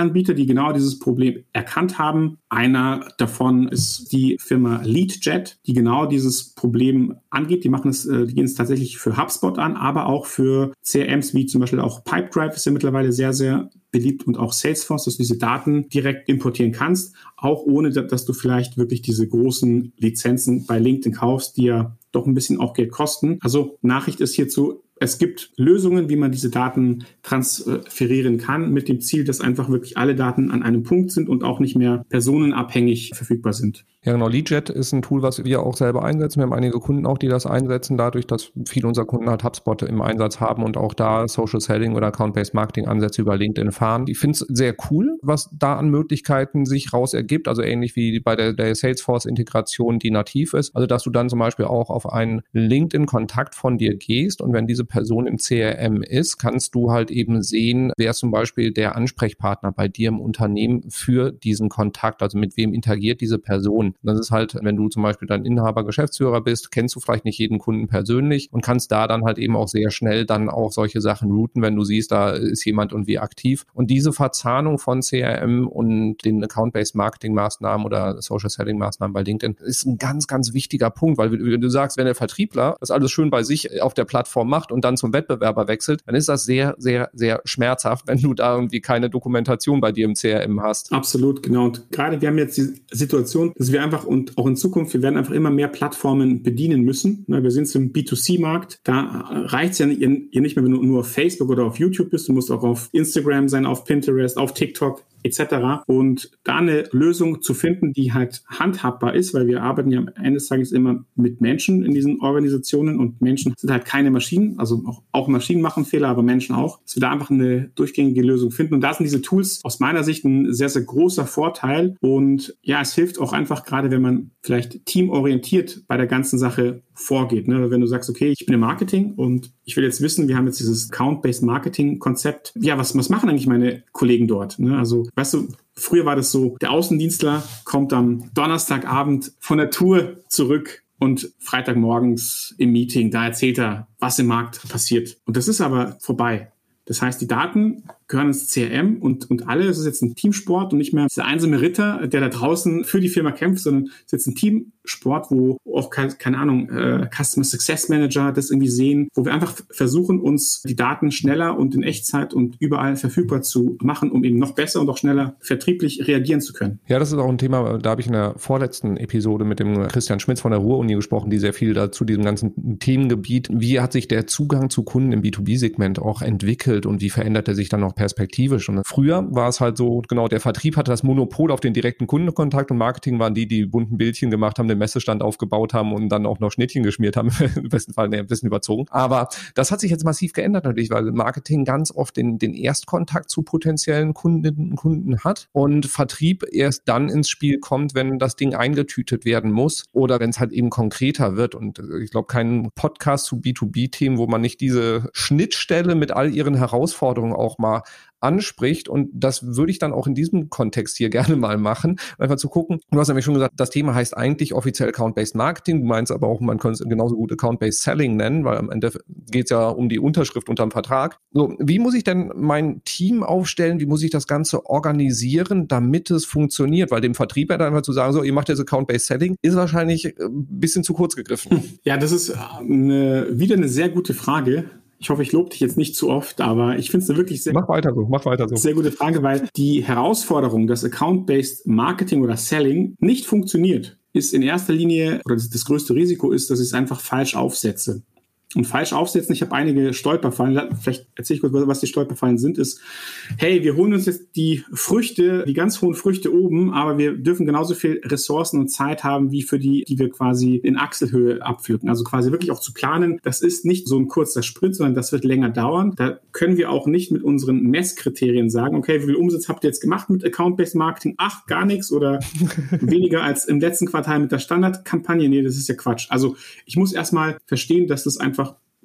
Drittanbieter, die genau dieses Problem erkannt haben. Einer davon ist die Firma LeadJet, die genau dieses Problem angeht. Die machen es, äh, die gehen es tatsächlich für HubSpot an, aber auch für CRMs wie zum Beispiel auch Pipedrive ist ja mittlerweile sehr, sehr beliebt und auch Salesforce, dass du diese Daten direkt importieren kannst, auch ohne, dass du vielleicht wirklich diese großen Lizenzen bei LinkedIn kaufst, die ja doch ein bisschen auch Geld kosten. Also Nachricht ist hierzu, es gibt Lösungen, wie man diese Daten transferieren kann, mit dem Ziel, dass einfach wirklich alle Daten an einem Punkt sind und auch nicht mehr personenabhängig verfügbar sind. Ja, genau. LeadJet ist ein Tool, was wir auch selber einsetzen. Wir haben einige Kunden auch, die das einsetzen, dadurch, dass viele unserer Kunden halt HubSpot im Einsatz haben und auch da Social Selling oder Account-Based Marketing Ansätze über LinkedIn fahren. Ich finde es sehr cool, was da an Möglichkeiten sich raus ergibt. Also ähnlich wie bei der, der Salesforce-Integration, die nativ ist. Also, dass du dann zum Beispiel auch auf einen LinkedIn-Kontakt von dir gehst und wenn diese Person im CRM ist, kannst du halt eben sehen, wer zum Beispiel der Ansprechpartner bei dir im Unternehmen für diesen Kontakt, also mit wem interagiert diese Person. Das ist halt, wenn du zum Beispiel dann Inhaber, Geschäftsführer bist, kennst du vielleicht nicht jeden Kunden persönlich und kannst da dann halt eben auch sehr schnell dann auch solche Sachen routen, wenn du siehst, da ist jemand irgendwie aktiv. Und diese Verzahnung von CRM und den Account-Based Marketing-Maßnahmen oder Social Selling-Maßnahmen bei LinkedIn ist ein ganz, ganz wichtiger Punkt, weil du sagst, wenn der Vertriebler das alles schön bei sich auf der Plattform macht und dann zum Wettbewerber wechselt, dann ist das sehr, sehr, sehr schmerzhaft, wenn du da irgendwie keine Dokumentation bei dir im CRM hast. Absolut, genau. Und gerade wir haben jetzt die Situation, dass wir einfach und auch in Zukunft, wir werden einfach immer mehr Plattformen bedienen müssen. Wir sind zum B2C-Markt. Da reicht es ja nicht, nicht mehr, wenn du nur auf Facebook oder auf YouTube bist. Du musst auch auf Instagram sein, auf Pinterest, auf TikTok etc. Und da eine Lösung zu finden, die halt handhabbar ist, weil wir arbeiten ja am Ende des Tages immer mit Menschen in diesen Organisationen und Menschen sind halt keine Maschinen, also auch, auch Maschinen machen Fehler, aber Menschen auch, dass wir da einfach eine durchgängige Lösung finden. Und da sind diese Tools aus meiner Sicht ein sehr, sehr großer Vorteil. Und ja, es hilft auch einfach gerade, wenn man vielleicht teamorientiert bei der ganzen Sache vorgeht. Ne? Wenn du sagst, okay, ich bin im Marketing und ich will jetzt wissen, wir haben jetzt dieses Count-Based Marketing-Konzept. Ja, was, was machen eigentlich meine Kollegen dort? Ne? Also, weißt du, früher war das so, der Außendienstler kommt am Donnerstagabend von der Tour zurück und Freitagmorgens im Meeting, da erzählt er, was im Markt passiert. Und das ist aber vorbei. Das heißt, die Daten gehören ins CRM und, und alle, es ist jetzt ein Teamsport und nicht mehr dieser einsame Ritter, der da draußen für die Firma kämpft, sondern es ist jetzt ein Teamsport, wo auch, keine, keine Ahnung, äh, Customer Success Manager das irgendwie sehen, wo wir einfach versuchen, uns die Daten schneller und in Echtzeit und überall verfügbar zu machen, um eben noch besser und auch schneller vertrieblich reagieren zu können. Ja, das ist auch ein Thema, da habe ich in der vorletzten Episode mit dem Christian Schmitz von der Ruhr-Uni gesprochen, die sehr viel dazu diesem ganzen Themengebiet, wie hat sich der Zugang zu Kunden im B2B-Segment auch entwickelt und wie verändert er sich dann noch perspektivisch. Und früher war es halt so, genau, der Vertrieb hatte das Monopol auf den direkten Kundenkontakt und Marketing waren die, die bunten Bildchen gemacht haben, den Messestand aufgebaut haben und dann auch noch Schnittchen geschmiert haben, im besten Fall ein bisschen überzogen. Aber das hat sich jetzt massiv geändert natürlich, weil Marketing ganz oft den, den Erstkontakt zu potenziellen Kundinnen und Kunden hat und Vertrieb erst dann ins Spiel kommt, wenn das Ding eingetütet werden muss oder wenn es halt eben konkreter wird. Und ich glaube, kein Podcast zu B2B-Themen, wo man nicht diese Schnittstelle mit all ihren Herausforderungen auch mal anspricht. Und das würde ich dann auch in diesem Kontext hier gerne mal machen, einfach zu gucken. Du hast nämlich schon gesagt, das Thema heißt eigentlich offiziell Account-Based Marketing. Du meinst aber auch, man könnte es genauso gut Account-Based Selling nennen, weil am Ende geht es ja um die Unterschrift unterm Vertrag. So, wie muss ich denn mein Team aufstellen? Wie muss ich das Ganze organisieren, damit es funktioniert? Weil dem Vertrieb dann einfach zu sagen, so, ihr macht jetzt Account-Based Selling, ist wahrscheinlich ein äh, bisschen zu kurz gegriffen. Ja, das ist eine, wieder eine sehr gute Frage. Ich hoffe, ich lobe dich jetzt nicht zu oft, aber ich finde es eine wirklich sehr, mach weiter so, mach weiter so. sehr gute Frage, weil die Herausforderung, dass Account-Based Marketing oder Selling nicht funktioniert, ist in erster Linie, oder das, das größte Risiko ist, dass ich es einfach falsch aufsetze und falsch aufsetzen. Ich habe einige Stolperfallen. Vielleicht erzähle ich kurz, was die Stolperfallen sind. Ist, hey, wir holen uns jetzt die Früchte, die ganz hohen Früchte oben, aber wir dürfen genauso viel Ressourcen und Zeit haben, wie für die, die wir quasi in Achselhöhe abpflücken. Also quasi wirklich auch zu planen. Das ist nicht so ein kurzer Sprint, sondern das wird länger dauern. Da können wir auch nicht mit unseren Messkriterien sagen, okay, wie viel Umsatz habt ihr jetzt gemacht mit Account-Based Marketing? Ach, gar nichts oder weniger als im letzten Quartal mit der Standardkampagne. Nee, das ist ja Quatsch. Also ich muss erstmal verstehen, dass das einfach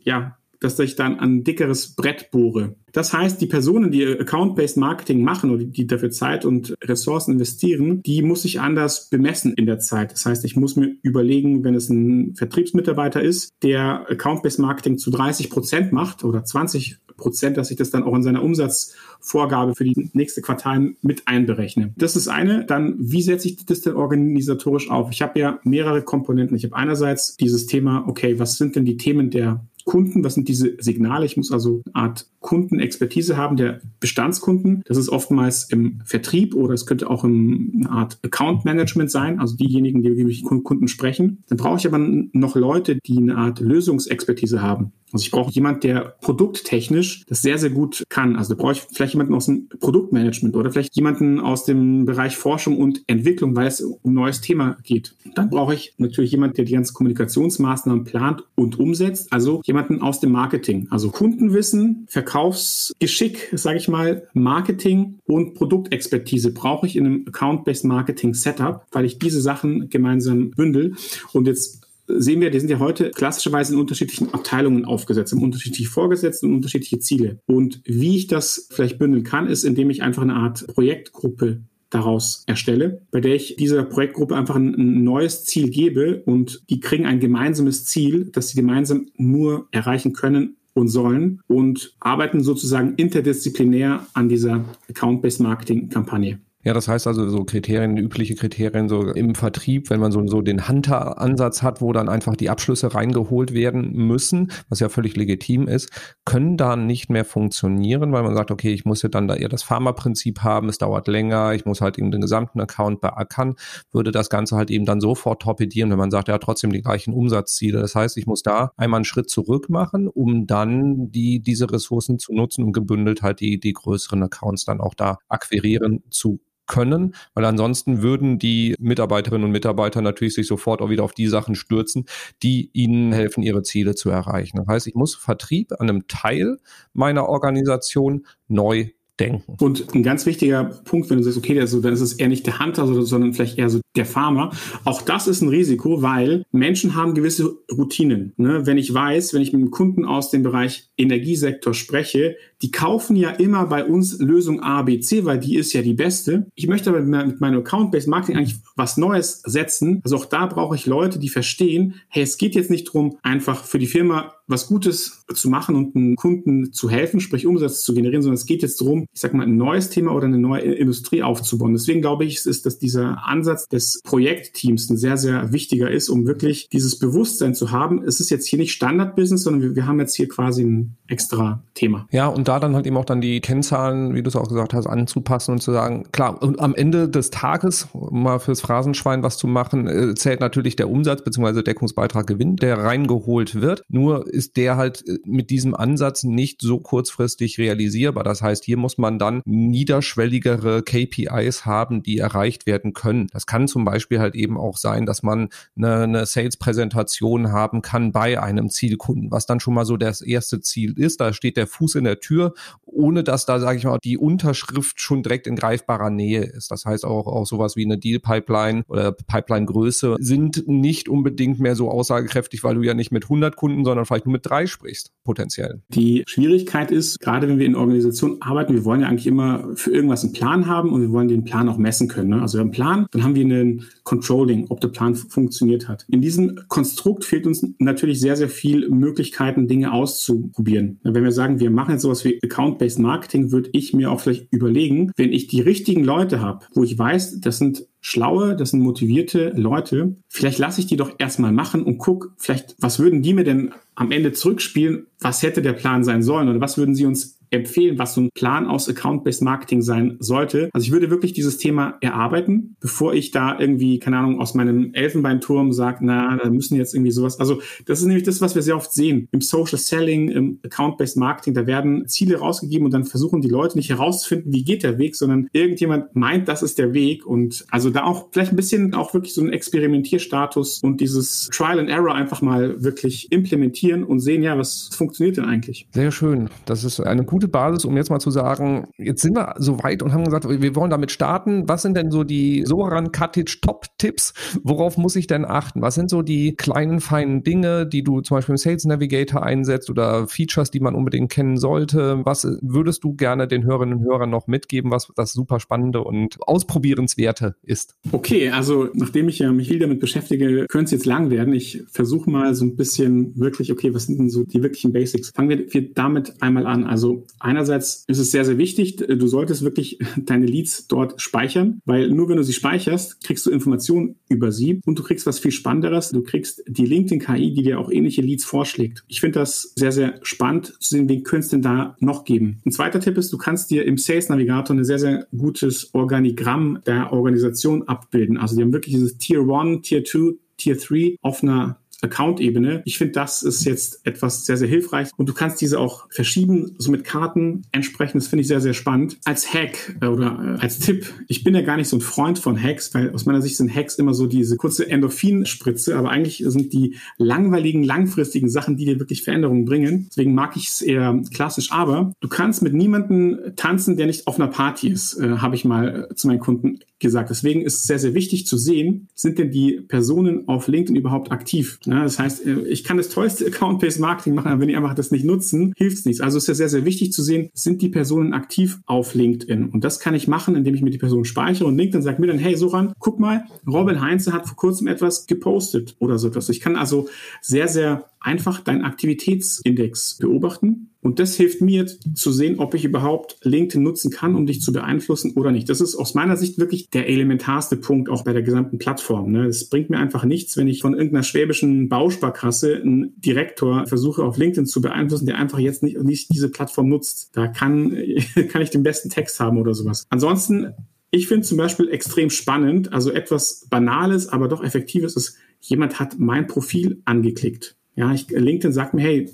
ja, dass ich dann ein dickeres Brett bohre. Das heißt, die Personen, die Account-Based Marketing machen oder die dafür Zeit und Ressourcen investieren, die muss ich anders bemessen in der Zeit. Das heißt, ich muss mir überlegen, wenn es ein Vertriebsmitarbeiter ist, der Account-Based Marketing zu 30 Prozent macht oder 20 Prozent, dass ich das dann auch in seiner Umsatzvorgabe für die nächste Quartal mit einberechne. Das ist eine. Dann, wie setze ich das denn organisatorisch auf? Ich habe ja mehrere Komponenten. Ich habe einerseits dieses Thema, okay, was sind denn die Themen der Kunden, was sind diese Signale? Ich muss also eine Art Kundenexpertise haben, der Bestandskunden. Das ist oftmals im Vertrieb oder es könnte auch eine Art Account Management sein, also diejenigen, die mit Kunden sprechen. Dann brauche ich aber noch Leute, die eine Art Lösungsexpertise haben. Also ich brauche jemand, der produkttechnisch das sehr, sehr gut kann. Also da brauche ich vielleicht jemanden aus dem Produktmanagement oder vielleicht jemanden aus dem Bereich Forschung und Entwicklung, weil es um ein neues Thema geht. Dann brauche ich natürlich jemanden, der die ganzen Kommunikationsmaßnahmen plant und umsetzt. Also jemanden aus dem Marketing. Also Kundenwissen, Verkaufsgeschick, sage ich mal, Marketing und Produktexpertise brauche ich in einem Account-Based Marketing Setup, weil ich diese Sachen gemeinsam bündel. Und jetzt sehen wir, die sind ja heute klassischerweise in unterschiedlichen Abteilungen aufgesetzt, haben unterschiedliche Vorgesetzte und unterschiedliche Ziele. Und wie ich das vielleicht bündeln kann, ist, indem ich einfach eine Art Projektgruppe daraus erstelle, bei der ich dieser Projektgruppe einfach ein, ein neues Ziel gebe und die kriegen ein gemeinsames Ziel, das sie gemeinsam nur erreichen können und sollen und arbeiten sozusagen interdisziplinär an dieser Account-Based Marketing-Kampagne. Ja, das heißt also so Kriterien, übliche Kriterien so im Vertrieb, wenn man so, so den Hunter-Ansatz hat, wo dann einfach die Abschlüsse reingeholt werden müssen, was ja völlig legitim ist, können da nicht mehr funktionieren, weil man sagt, okay, ich muss ja dann da eher das Pharma-Prinzip haben, es dauert länger, ich muss halt eben den gesamten Account beackern, würde das Ganze halt eben dann sofort torpedieren, wenn man sagt, ja, trotzdem die gleichen Umsatzziele. Das heißt, ich muss da einmal einen Schritt zurück machen, um dann die, diese Ressourcen zu nutzen und gebündelt halt die, die größeren Accounts dann auch da akquirieren zu können, weil ansonsten würden die Mitarbeiterinnen und Mitarbeiter natürlich sich sofort auch wieder auf die Sachen stürzen, die ihnen helfen, ihre Ziele zu erreichen. Das heißt, ich muss Vertrieb an einem Teil meiner Organisation neu denken. Und ein ganz wichtiger Punkt, wenn du sagst, okay, also, dann ist es eher nicht der Hunter, sondern vielleicht eher so der Farmer. Auch das ist ein Risiko, weil Menschen haben gewisse Routinen. Ne? Wenn ich weiß, wenn ich mit einem Kunden aus dem Bereich Energiesektor spreche, die kaufen ja immer bei uns Lösung A, B, C, weil die ist ja die beste. Ich möchte aber mit meinem Account-Based Marketing eigentlich was Neues setzen. Also auch da brauche ich Leute, die verstehen, hey, es geht jetzt nicht darum, einfach für die Firma was Gutes zu machen und einem Kunden zu helfen, sprich Umsatz zu generieren, sondern es geht jetzt darum, ich sag mal, ein neues Thema oder eine neue Industrie aufzubauen. Deswegen glaube ich, ist, dass dieser Ansatz des Projektteams ein sehr, sehr wichtiger ist, um wirklich dieses Bewusstsein zu haben. Es ist jetzt hier nicht Standardbusiness, sondern wir, wir haben jetzt hier quasi ein extra Thema. Ja, und da dann halt eben auch dann die Kennzahlen, wie du es auch gesagt hast, anzupassen und zu sagen, klar, und am Ende des Tages, um mal fürs Phrasenschwein was zu machen, äh, zählt natürlich der Umsatz bzw. Deckungsbeitrag Gewinn, der reingeholt wird. Nur ist der halt äh, mit diesem Ansatz nicht so kurzfristig realisierbar. Das heißt, hier muss man dann niederschwelligere KPIs haben, die erreicht werden können. Das kann zum Beispiel halt eben auch sein, dass man eine, eine Sales-Präsentation haben kann bei einem Zielkunden, was dann schon mal so das erste Ziel ist. Da steht der Fuß in der Tür, ohne dass da, sage ich mal, die Unterschrift schon direkt in greifbarer Nähe ist. Das heißt auch, auch sowas wie eine Deal-Pipeline oder Pipeline-Größe sind nicht unbedingt mehr so aussagekräftig, weil du ja nicht mit 100 Kunden, sondern vielleicht nur mit drei sprichst, potenziell. Die Schwierigkeit ist, gerade wenn wir in Organisationen arbeiten, wir wollen ja eigentlich immer für irgendwas einen Plan haben und wir wollen den Plan auch messen können. Ne? Also wir haben einen Plan, dann haben wir einen Controlling, ob der Plan funktioniert hat. In diesem Konstrukt fehlt uns natürlich sehr, sehr viel Möglichkeiten, Dinge auszuprobieren. Wenn wir sagen, wir machen jetzt sowas wie Account-Based Marketing, würde ich mir auch vielleicht überlegen, wenn ich die richtigen Leute habe, wo ich weiß, das sind schlaue, das sind motivierte Leute. Vielleicht lasse ich die doch erstmal machen und guck, vielleicht, was würden die mir denn am Ende zurückspielen? Was hätte der Plan sein sollen? Oder was würden sie uns empfehlen, was so ein Plan aus Account-Based Marketing sein sollte. Also ich würde wirklich dieses Thema erarbeiten, bevor ich da irgendwie, keine Ahnung, aus meinem Elfenbeinturm sage, na, da müssen jetzt irgendwie sowas. Also das ist nämlich das, was wir sehr oft sehen. Im Social Selling, im Account-Based Marketing, da werden Ziele rausgegeben und dann versuchen die Leute nicht herauszufinden, wie geht der Weg, sondern irgendjemand meint, das ist der Weg. Und also da auch vielleicht ein bisschen auch wirklich so ein Experimentierstatus und dieses Trial and Error einfach mal wirklich implementieren und sehen, ja, was funktioniert denn eigentlich? Sehr schön. Das ist eine gute gute Basis, um jetzt mal zu sagen, jetzt sind wir so weit und haben gesagt, wir wollen damit starten. Was sind denn so die Soran Katic Top-Tipps? Worauf muss ich denn achten? Was sind so die kleinen, feinen Dinge, die du zum Beispiel im Sales Navigator einsetzt oder Features, die man unbedingt kennen sollte? Was würdest du gerne den Hörerinnen und Hörern noch mitgeben, was das super spannende und ausprobierenswerte ist? Okay, also nachdem ich ja mich viel damit beschäftige, könnte es jetzt lang werden. Ich versuche mal so ein bisschen wirklich, okay, was sind denn so die wirklichen Basics? Fangen wir damit einmal an. Also einerseits ist es sehr, sehr wichtig, du solltest wirklich deine Leads dort speichern, weil nur wenn du sie speicherst, kriegst du Informationen über sie und du kriegst was viel Spannenderes. Du kriegst die LinkedIn-KI, die dir auch ähnliche Leads vorschlägt. Ich finde das sehr, sehr spannend zu sehen, wen könnte es denn da noch geben. Ein zweiter Tipp ist, du kannst dir im Sales Navigator ein sehr, sehr gutes Organigramm der Organisation abbilden. Also die haben wirklich dieses Tier 1, Tier 2, Tier 3 auf einer Account-Ebene. Ich finde, das ist jetzt etwas sehr, sehr hilfreich und du kannst diese auch verschieben, so mit Karten entsprechend. Das finde ich sehr, sehr spannend. Als Hack äh, oder äh, als Tipp, ich bin ja gar nicht so ein Freund von Hacks, weil aus meiner Sicht sind Hacks immer so diese kurze Endorphinspritze, aber eigentlich sind die langweiligen, langfristigen Sachen, die dir wirklich Veränderungen bringen. Deswegen mag ich es eher klassisch. Aber du kannst mit niemandem tanzen, der nicht auf einer Party ist, äh, habe ich mal äh, zu meinen Kunden gesagt. Deswegen ist es sehr, sehr wichtig zu sehen, sind denn die Personen auf LinkedIn überhaupt aktiv? Ja, das heißt, äh, ich kann das tollste Account-Based Marketing machen, aber wenn die einfach das nicht nutzen, hilft es nichts. Also ist ja sehr, sehr wichtig zu sehen, sind die Personen aktiv auf LinkedIn? Und das kann ich machen, indem ich mir die Person speichere und LinkedIn sagt mir dann, hey Soran, guck mal, Robin Heinze hat vor kurzem etwas gepostet oder so etwas. Ich kann also sehr, sehr einfach deinen Aktivitätsindex beobachten. Und das hilft mir zu sehen, ob ich überhaupt LinkedIn nutzen kann, um dich zu beeinflussen oder nicht. Das ist aus meiner Sicht wirklich der elementarste Punkt auch bei der gesamten Plattform. Ne? Es bringt mir einfach nichts, wenn ich von irgendeiner schwäbischen Bausparkasse einen Direktor versuche auf LinkedIn zu beeinflussen, der einfach jetzt nicht, nicht diese Plattform nutzt. Da kann, kann ich den besten Text haben oder sowas. Ansonsten ich finde zum Beispiel extrem spannend, also etwas Banales, aber doch Effektives ist, jemand hat mein Profil angeklickt. Ja, ich, LinkedIn sagt mir, hey,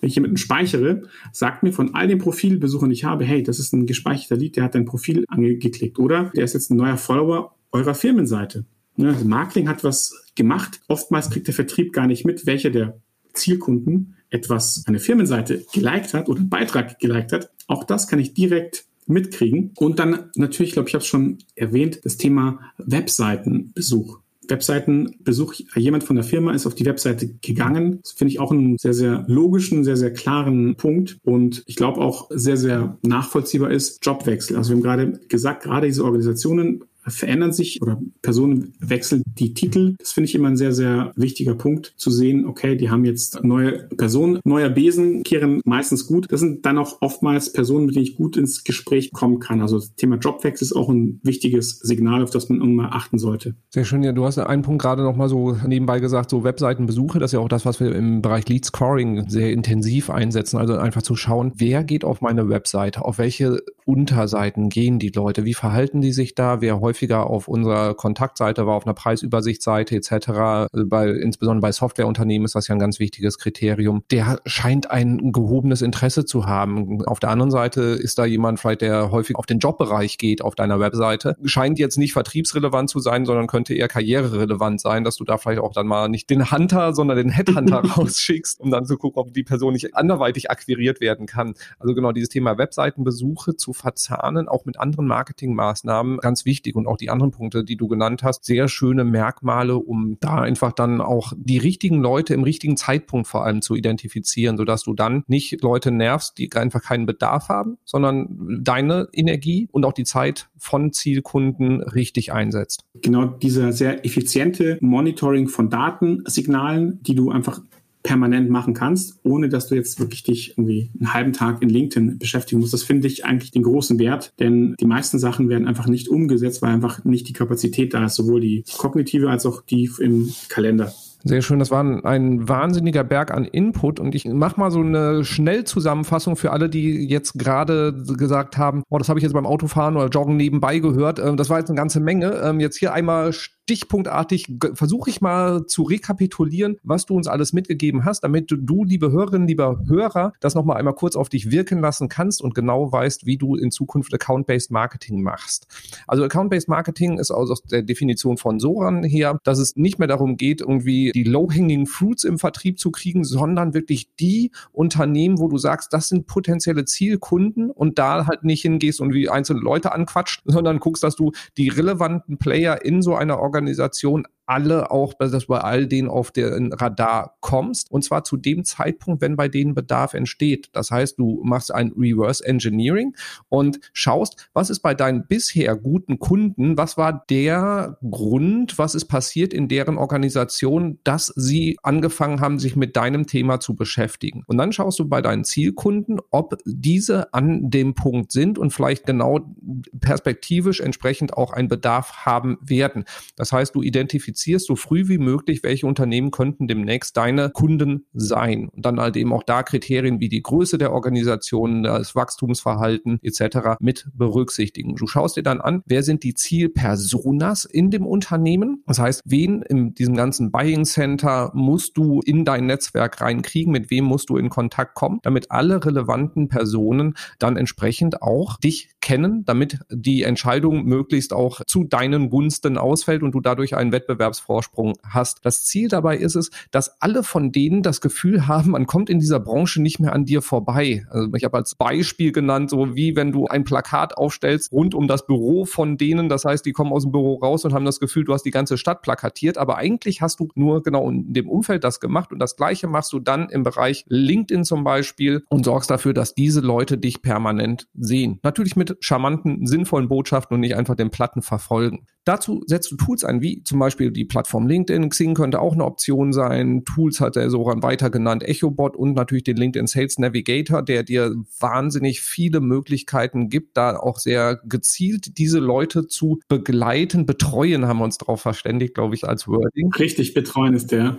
wenn ich jemanden speichere, sagt mir von all den Profilbesuchern, die ich habe, hey, das ist ein gespeicherter Lied, der hat dein Profil angeklickt. Oder der ist jetzt ein neuer Follower eurer Firmenseite. Ja, also Marketing hat was gemacht. Oftmals kriegt der Vertrieb gar nicht mit, welcher der Zielkunden etwas, eine Firmenseite geliked hat oder einen Beitrag geliked hat. Auch das kann ich direkt mitkriegen. Und dann natürlich, glaube ich, habe es schon erwähnt, das Thema Webseitenbesuch. Webseitenbesuch, jemand von der Firma ist auf die Webseite gegangen. Das finde ich auch einen sehr, sehr logischen, sehr, sehr klaren Punkt und ich glaube auch sehr, sehr nachvollziehbar ist Jobwechsel. Also wir haben gerade gesagt, gerade diese Organisationen verändern sich oder Personen wechseln die Titel. Das finde ich immer ein sehr, sehr wichtiger Punkt zu sehen. Okay, die haben jetzt neue Personen, neuer Besen kehren meistens gut. Das sind dann auch oftmals Personen, mit denen ich gut ins Gespräch kommen kann. Also das Thema Jobwechsel ist auch ein wichtiges Signal, auf das man immer achten sollte. Sehr schön. Ja, du hast einen Punkt gerade noch mal so nebenbei gesagt, so Webseitenbesuche. Das ist ja auch das, was wir im Bereich Lead Scoring sehr intensiv einsetzen. Also einfach zu schauen, wer geht auf meine Webseite, auf welche Unterseiten gehen die Leute, wie verhalten die sich da, wer häufiger auf unserer Kontaktseite war, auf einer Preisübersichtsseite etc. Bei, insbesondere bei Softwareunternehmen ist das ja ein ganz wichtiges Kriterium. Der scheint ein gehobenes Interesse zu haben. Auf der anderen Seite ist da jemand vielleicht, der häufig auf den Jobbereich geht auf deiner Webseite. Scheint jetzt nicht vertriebsrelevant zu sein, sondern könnte eher karriererelevant sein, dass du da vielleicht auch dann mal nicht den Hunter, sondern den Headhunter rausschickst, um dann zu gucken, ob die Person nicht anderweitig akquiriert werden kann. Also genau dieses Thema Webseitenbesuche zu verzahnen, auch mit anderen Marketingmaßnahmen, ganz wichtig. Und auch die anderen Punkte, die du genannt hast, sehr schöne Merkmale, um da einfach dann auch die richtigen Leute im richtigen Zeitpunkt vor allem zu identifizieren, sodass du dann nicht Leute nervst, die einfach keinen Bedarf haben, sondern deine Energie und auch die Zeit von Zielkunden richtig einsetzt. Genau dieser sehr effiziente Monitoring von Datensignalen, die du einfach permanent machen kannst, ohne dass du jetzt wirklich dich irgendwie einen halben Tag in LinkedIn beschäftigen musst. Das finde ich eigentlich den großen Wert, denn die meisten Sachen werden einfach nicht umgesetzt, weil einfach nicht die Kapazität da ist, sowohl die kognitive als auch die im Kalender. Sehr schön. Das war ein, ein wahnsinniger Berg an Input und ich mache mal so eine Schnellzusammenfassung für alle, die jetzt gerade gesagt haben, oh, das habe ich jetzt beim Autofahren oder Joggen nebenbei gehört. Ähm, das war jetzt eine ganze Menge. Ähm, jetzt hier einmal stichpunktartig versuche ich mal zu rekapitulieren, was du uns alles mitgegeben hast, damit du, liebe Hörerinnen, lieber Hörer, das nochmal einmal kurz auf dich wirken lassen kannst und genau weißt, wie du in Zukunft Account-Based Marketing machst. Also Account-Based Marketing ist aus der Definition von Soran her, dass es nicht mehr darum geht, irgendwie die low-hanging fruits im Vertrieb zu kriegen, sondern wirklich die Unternehmen, wo du sagst, das sind potenzielle Zielkunden und da halt nicht hingehst und wie einzelne Leute anquatscht, sondern guckst, dass du die relevanten Player in so einer Organisation Organisation alle auch, dass du bei all denen auf den Radar kommst. Und zwar zu dem Zeitpunkt, wenn bei denen Bedarf entsteht. Das heißt, du machst ein Reverse Engineering und schaust, was ist bei deinen bisher guten Kunden, was war der Grund, was ist passiert in deren Organisation, dass sie angefangen haben, sich mit deinem Thema zu beschäftigen. Und dann schaust du bei deinen Zielkunden, ob diese an dem Punkt sind und vielleicht genau perspektivisch entsprechend auch einen Bedarf haben werden. Das heißt, du identifizierst identifizierst so früh wie möglich, welche Unternehmen könnten demnächst deine Kunden sein. Und dann halt eben auch da Kriterien wie die Größe der Organisation, das Wachstumsverhalten etc. mit berücksichtigen. Du schaust dir dann an, wer sind die Zielpersonas in dem Unternehmen. Das heißt, wen in diesem ganzen Buying Center musst du in dein Netzwerk reinkriegen, mit wem musst du in Kontakt kommen, damit alle relevanten Personen dann entsprechend auch dich kennen, damit die Entscheidung möglichst auch zu deinen Gunsten ausfällt und du dadurch einen Wettbewerb Wettbewerbsvorsprung hast. Das Ziel dabei ist es, dass alle von denen das Gefühl haben, man kommt in dieser Branche nicht mehr an dir vorbei. Also ich habe als Beispiel genannt, so wie wenn du ein Plakat aufstellst rund um das Büro von denen. Das heißt, die kommen aus dem Büro raus und haben das Gefühl, du hast die ganze Stadt plakatiert. Aber eigentlich hast du nur genau in dem Umfeld das gemacht und das Gleiche machst du dann im Bereich LinkedIn zum Beispiel und sorgst dafür, dass diese Leute dich permanent sehen. Natürlich mit charmanten, sinnvollen Botschaften und nicht einfach den Platten verfolgen. Dazu setzt du Tools ein, wie zum Beispiel die Plattform LinkedIn. Xing könnte auch eine Option sein. Tools hat er Soran weiter genannt, EchoBot und natürlich den LinkedIn Sales Navigator, der dir wahnsinnig viele Möglichkeiten gibt, da auch sehr gezielt diese Leute zu begleiten. Betreuen haben wir uns darauf verständigt, glaube ich, als Wording. Richtig, betreuen ist der,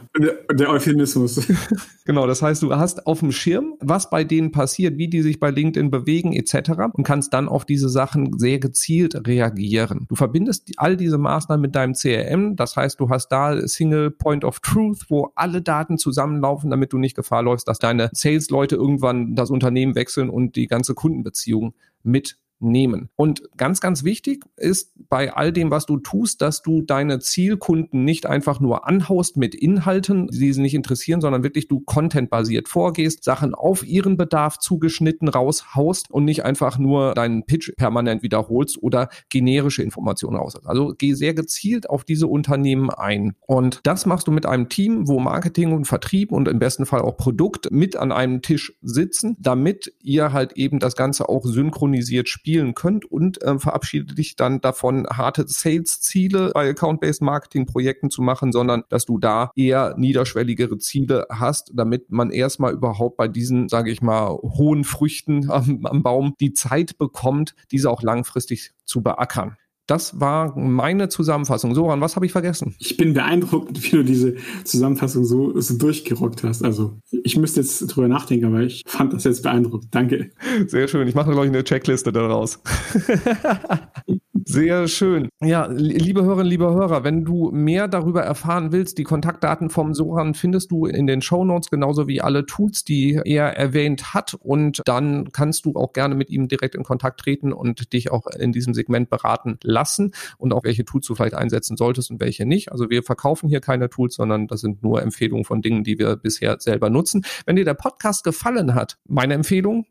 der Euphemismus. genau, das heißt, du hast auf dem Schirm, was bei denen passiert, wie die sich bei LinkedIn bewegen etc. und kannst dann auf diese Sachen sehr gezielt reagieren. Du verbindest all all diese Maßnahmen mit deinem CRM. Das heißt, du hast da Single Point of Truth, wo alle Daten zusammenlaufen, damit du nicht Gefahr läufst, dass deine Sales-Leute irgendwann das Unternehmen wechseln und die ganze Kundenbeziehung mit nehmen. Und ganz, ganz wichtig ist bei all dem, was du tust, dass du deine Zielkunden nicht einfach nur anhaust mit Inhalten, die sie nicht interessieren, sondern wirklich du contentbasiert vorgehst, Sachen auf ihren Bedarf zugeschnitten raushaust und nicht einfach nur deinen Pitch permanent wiederholst oder generische Informationen raus. Also geh sehr gezielt auf diese Unternehmen ein. Und das machst du mit einem Team, wo Marketing und Vertrieb und im besten Fall auch Produkt mit an einem Tisch sitzen, damit ihr halt eben das Ganze auch synchronisiert spielt spielen könnt und äh, verabschiede dich dann davon, harte Sales-Ziele bei Account-Based Marketing-Projekten zu machen, sondern dass du da eher niederschwelligere Ziele hast, damit man erstmal überhaupt bei diesen, sage ich mal, hohen Früchten am, am Baum die Zeit bekommt, diese auch langfristig zu beackern. Das war meine Zusammenfassung. Soran, was habe ich vergessen? Ich bin beeindruckt, wie du diese Zusammenfassung so, so durchgerockt hast. Also ich müsste jetzt drüber nachdenken, aber ich fand das jetzt beeindruckend. Danke. Sehr schön. Ich mache, glaube ich, eine Checkliste daraus. Sehr schön. Ja, liebe Hörerinnen, liebe Hörer, wenn du mehr darüber erfahren willst, die Kontaktdaten vom Soran findest du in den Show Notes, genauso wie alle Tools, die er erwähnt hat. Und dann kannst du auch gerne mit ihm direkt in Kontakt treten und dich auch in diesem Segment beraten lassen und auch welche Tools du vielleicht einsetzen solltest und welche nicht. Also wir verkaufen hier keine Tools, sondern das sind nur Empfehlungen von Dingen, die wir bisher selber nutzen. Wenn dir der Podcast gefallen hat, meine Empfehlung,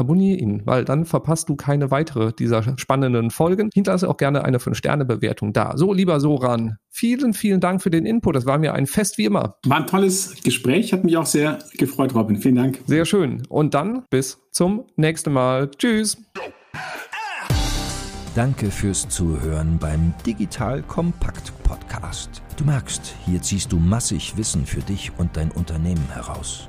abonniere ihn, weil dann verpasst du keine weitere dieser spannenden Folgen. Hinterlasse auch gerne eine 5-Sterne-Bewertung da. So, lieber Soran, vielen, vielen Dank für den Input. Das war mir ein Fest wie immer. War ein tolles Gespräch, hat mich auch sehr gefreut, Robin. Vielen Dank. Sehr schön. Und dann bis zum nächsten Mal. Tschüss. Danke fürs Zuhören beim Digital Kompakt Podcast. Du merkst, hier ziehst du massig Wissen für dich und dein Unternehmen heraus.